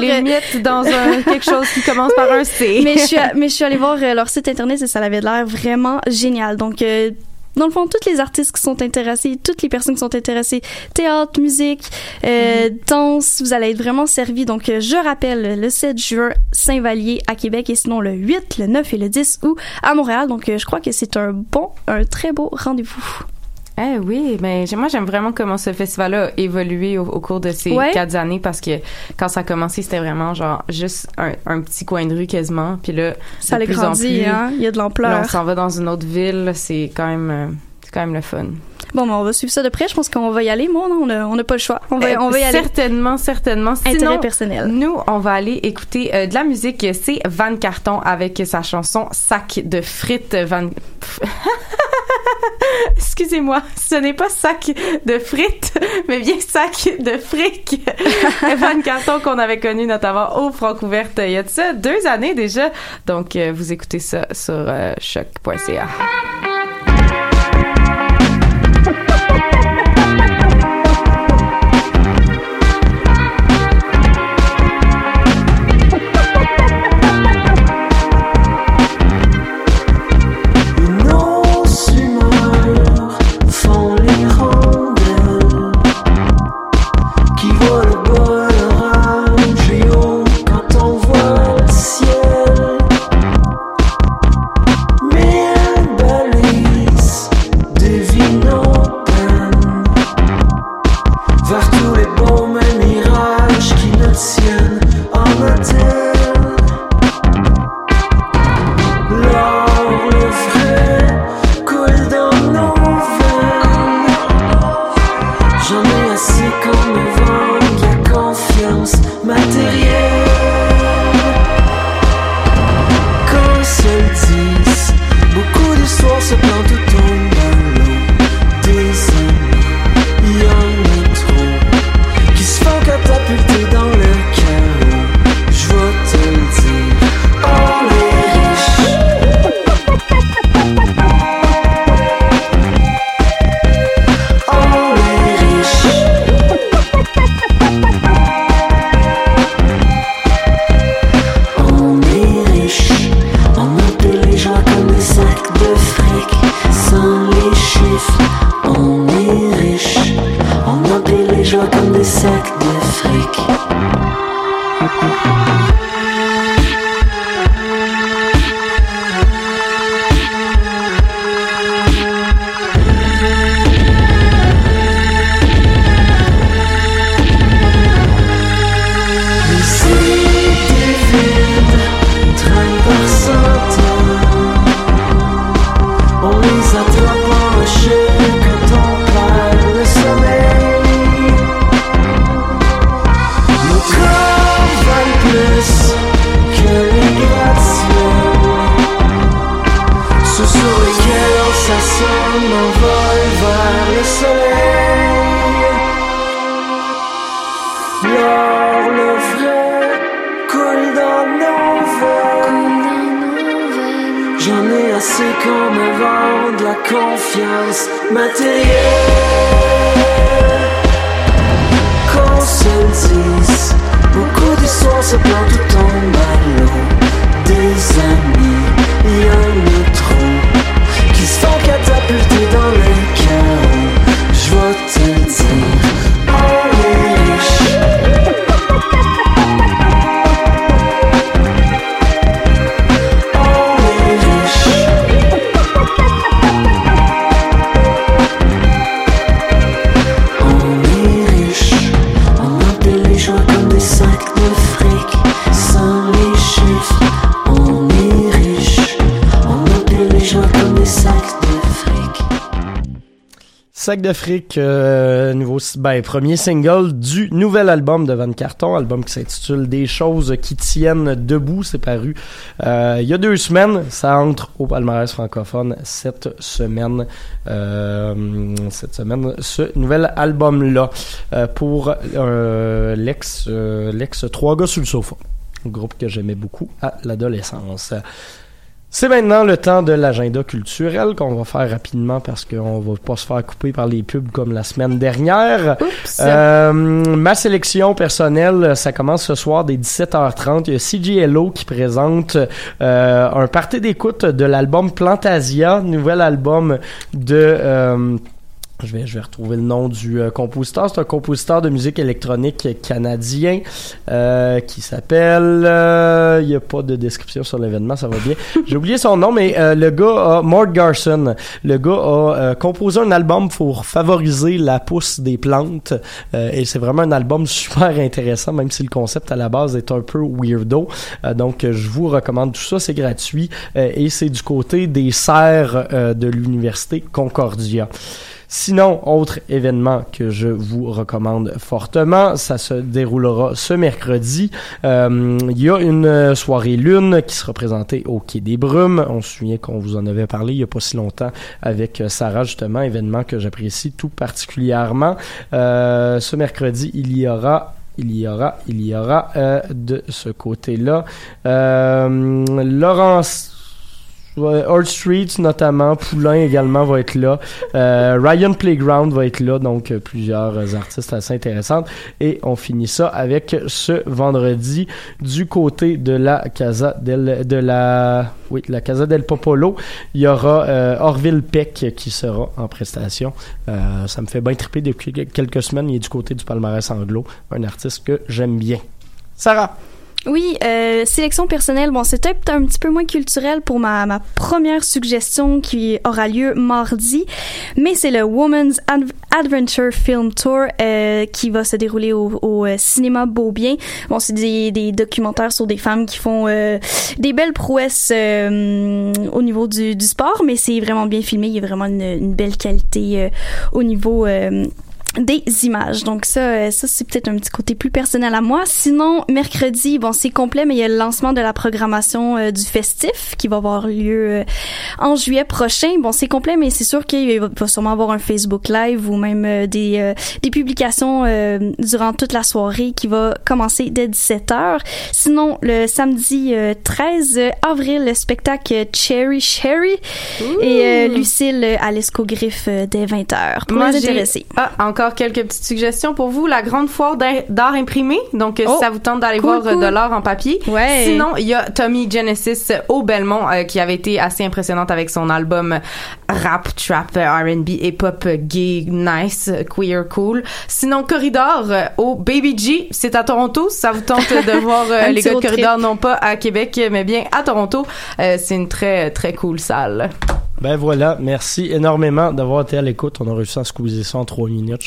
Les euh, dans un, quelque chose qui commence par un C. mais je suis mais je suis allée voir euh, leur site internet et ça avait l'air vraiment génial donc euh, dans le fond, tous les artistes qui sont intéressés, toutes les personnes qui sont intéressées, théâtre, musique, euh, danse, vous allez être vraiment servis. Donc, euh, je rappelle, le 7 juin, Saint-Vallier à Québec et sinon le 8, le 9 et le 10 août à Montréal. Donc, je crois que c'est un bon, un très beau rendez-vous. Eh oui, mais j'ai- moi j'aime vraiment comment ce festival-là a évolué au, au cours de ces Ouais. quatre années parce que quand ça a commencé, c'était vraiment genre juste un, un petit coin de rue quasiment. Puis là, Ça de en grandi, plus, hein. Il y a de l'ampleur. on s'en va dans une autre ville, c'est quand même, euh, c'est quand même le fun. Bon, ben, on va suivre ça de près. Je pense qu'on va y aller. Moi, non, on a, on a pas le choix. On va, Euh, on va y aller. Certainement, certainement. Sinon, Intérêt personnel. Nous, on va aller écouter euh, de la musique. C'est Van Carton avec sa chanson Sac de frites. Van. [LAUGHS] Excusez-moi, ce n'est pas sac de frites, mais bien sac de fric. [LAUGHS] Van Carton qu'on avait connu notamment au Francouverte il y a de ça deux années déjà. Donc, euh, vous écoutez ça sur choc.ca. Sac de fric, euh, nouveau, ben, premier single du nouvel album de Van Carton, album qui s'intitule Des choses qui tiennent debout. C'est paru euh, il y a deux semaines. Ça entre au palmarès francophone cette semaine. euh, cette semaine, ce nouvel album-là pour l'ex, l'ex Trois gars sur le sofa, groupe que j'aimais beaucoup à l'adolescence. C'est maintenant le temps de l'agenda culturel qu'on va faire rapidement parce qu'on va pas se faire couper par les pubs comme la semaine dernière. Euh, ma sélection personnelle, ça commence ce soir dès 17h30. Il y a CGLO qui présente euh, un party d'écoute de l'album Plantasia, nouvel album de... euh, je vais, je vais retrouver le nom du euh, compositeur. C'est un compositeur de musique électronique canadien euh, qui s'appelle... euh, Il n'y a pas de description sur l'événement, ça va bien. J'ai oublié son nom, mais euh, le gars a... Mort Garson. Le gars a euh, composé un album pour favoriser la pousse des plantes. Euh, et c'est vraiment un album super intéressant, même si le concept à la base est un peu weirdo. Euh, donc, euh, je vous recommande tout ça. C'est gratuit. euh, et c'est du côté des serres euh, de l'Université Concordia. Sinon, autre événement que je vous recommande fortement, ça se déroulera ce mercredi. Euh, Il y a une euh, soirée lune qui sera présentée au Quai des Brumes. On se souvient qu'on vous en avait parlé il y a pas si longtemps avec euh, Sarah, justement, événement que j'apprécie tout particulièrement. Ce mercredi, il y aura il y aura, il y aura de ce côté-là. Laurence Ouais, Earth Street notamment, Poulain également va être là, Euh, Ryan Playground va être là, donc euh, plusieurs euh, artistes assez intéressantes. Et on finit ça avec ce vendredi du côté de la Casa del de la oui la Casa del Popolo, il y aura Orville Peck qui sera en prestation. Ça me fait bien triper depuis quelques semaines. Il est du côté du palmarès anglo, un artiste que j'aime bien. Sarah. Oui, euh, sélection personnelle. Bon, c'est peut-être un petit peu moins culturel pour ma, ma première suggestion qui aura lieu mardi, mais c'est le Women's Adv- Adventure Film Tour euh, qui va se dérouler au, euh, cinéma Beaubien. Bon, c'est des, documentaires sur des femmes qui font euh, des belles prouesses euh, au niveau du, du sport, mais c'est vraiment bien filmé. Il y a vraiment une, une belle qualité euh, au niveau des images. Donc ça, euh, ça c'est peut-être un petit côté plus personnel à moi. Sinon, mercredi, bon, c'est complet, mais il y a le lancement de la programmation euh, du festif qui va avoir lieu euh, en juillet prochain. Bon, c'est complet, mais c'est sûr qu'il va, sûrement avoir un Facebook Live ou même euh, des, euh, des publications euh, durant toute la soirée qui va commencer dès 17h. Sinon, le samedi euh, 13 avril, le spectacle Cherry Cherry et Lucille à l'escogriffe euh, dès 20h. Pour Moi, les intéressés. Ah, encore encore quelques petites suggestions pour vous. La grande foire d'art imprimé. Donc, euh, Oh, si ça vous tente d'aller cool, voir euh, cool. de l'art en papier. Ouais. Sinon, il y a Tommy Genesis au Belmont euh, qui avait été assez impressionnante avec son album rap, trap, euh, R&B et pop euh, gay, nice, euh, queer, cool. Sinon, Corridor euh, au Baby G, c'est à Toronto. Si ça vous tente de [LAUGHS] voir euh, les gars de road trip. Corridor, non pas à Québec, mais bien à Toronto. Euh, c'est une très, très cool salle. Ben voilà, merci énormément d'avoir été à l'écoute. On a réussi à squeezer ça en trois minutes.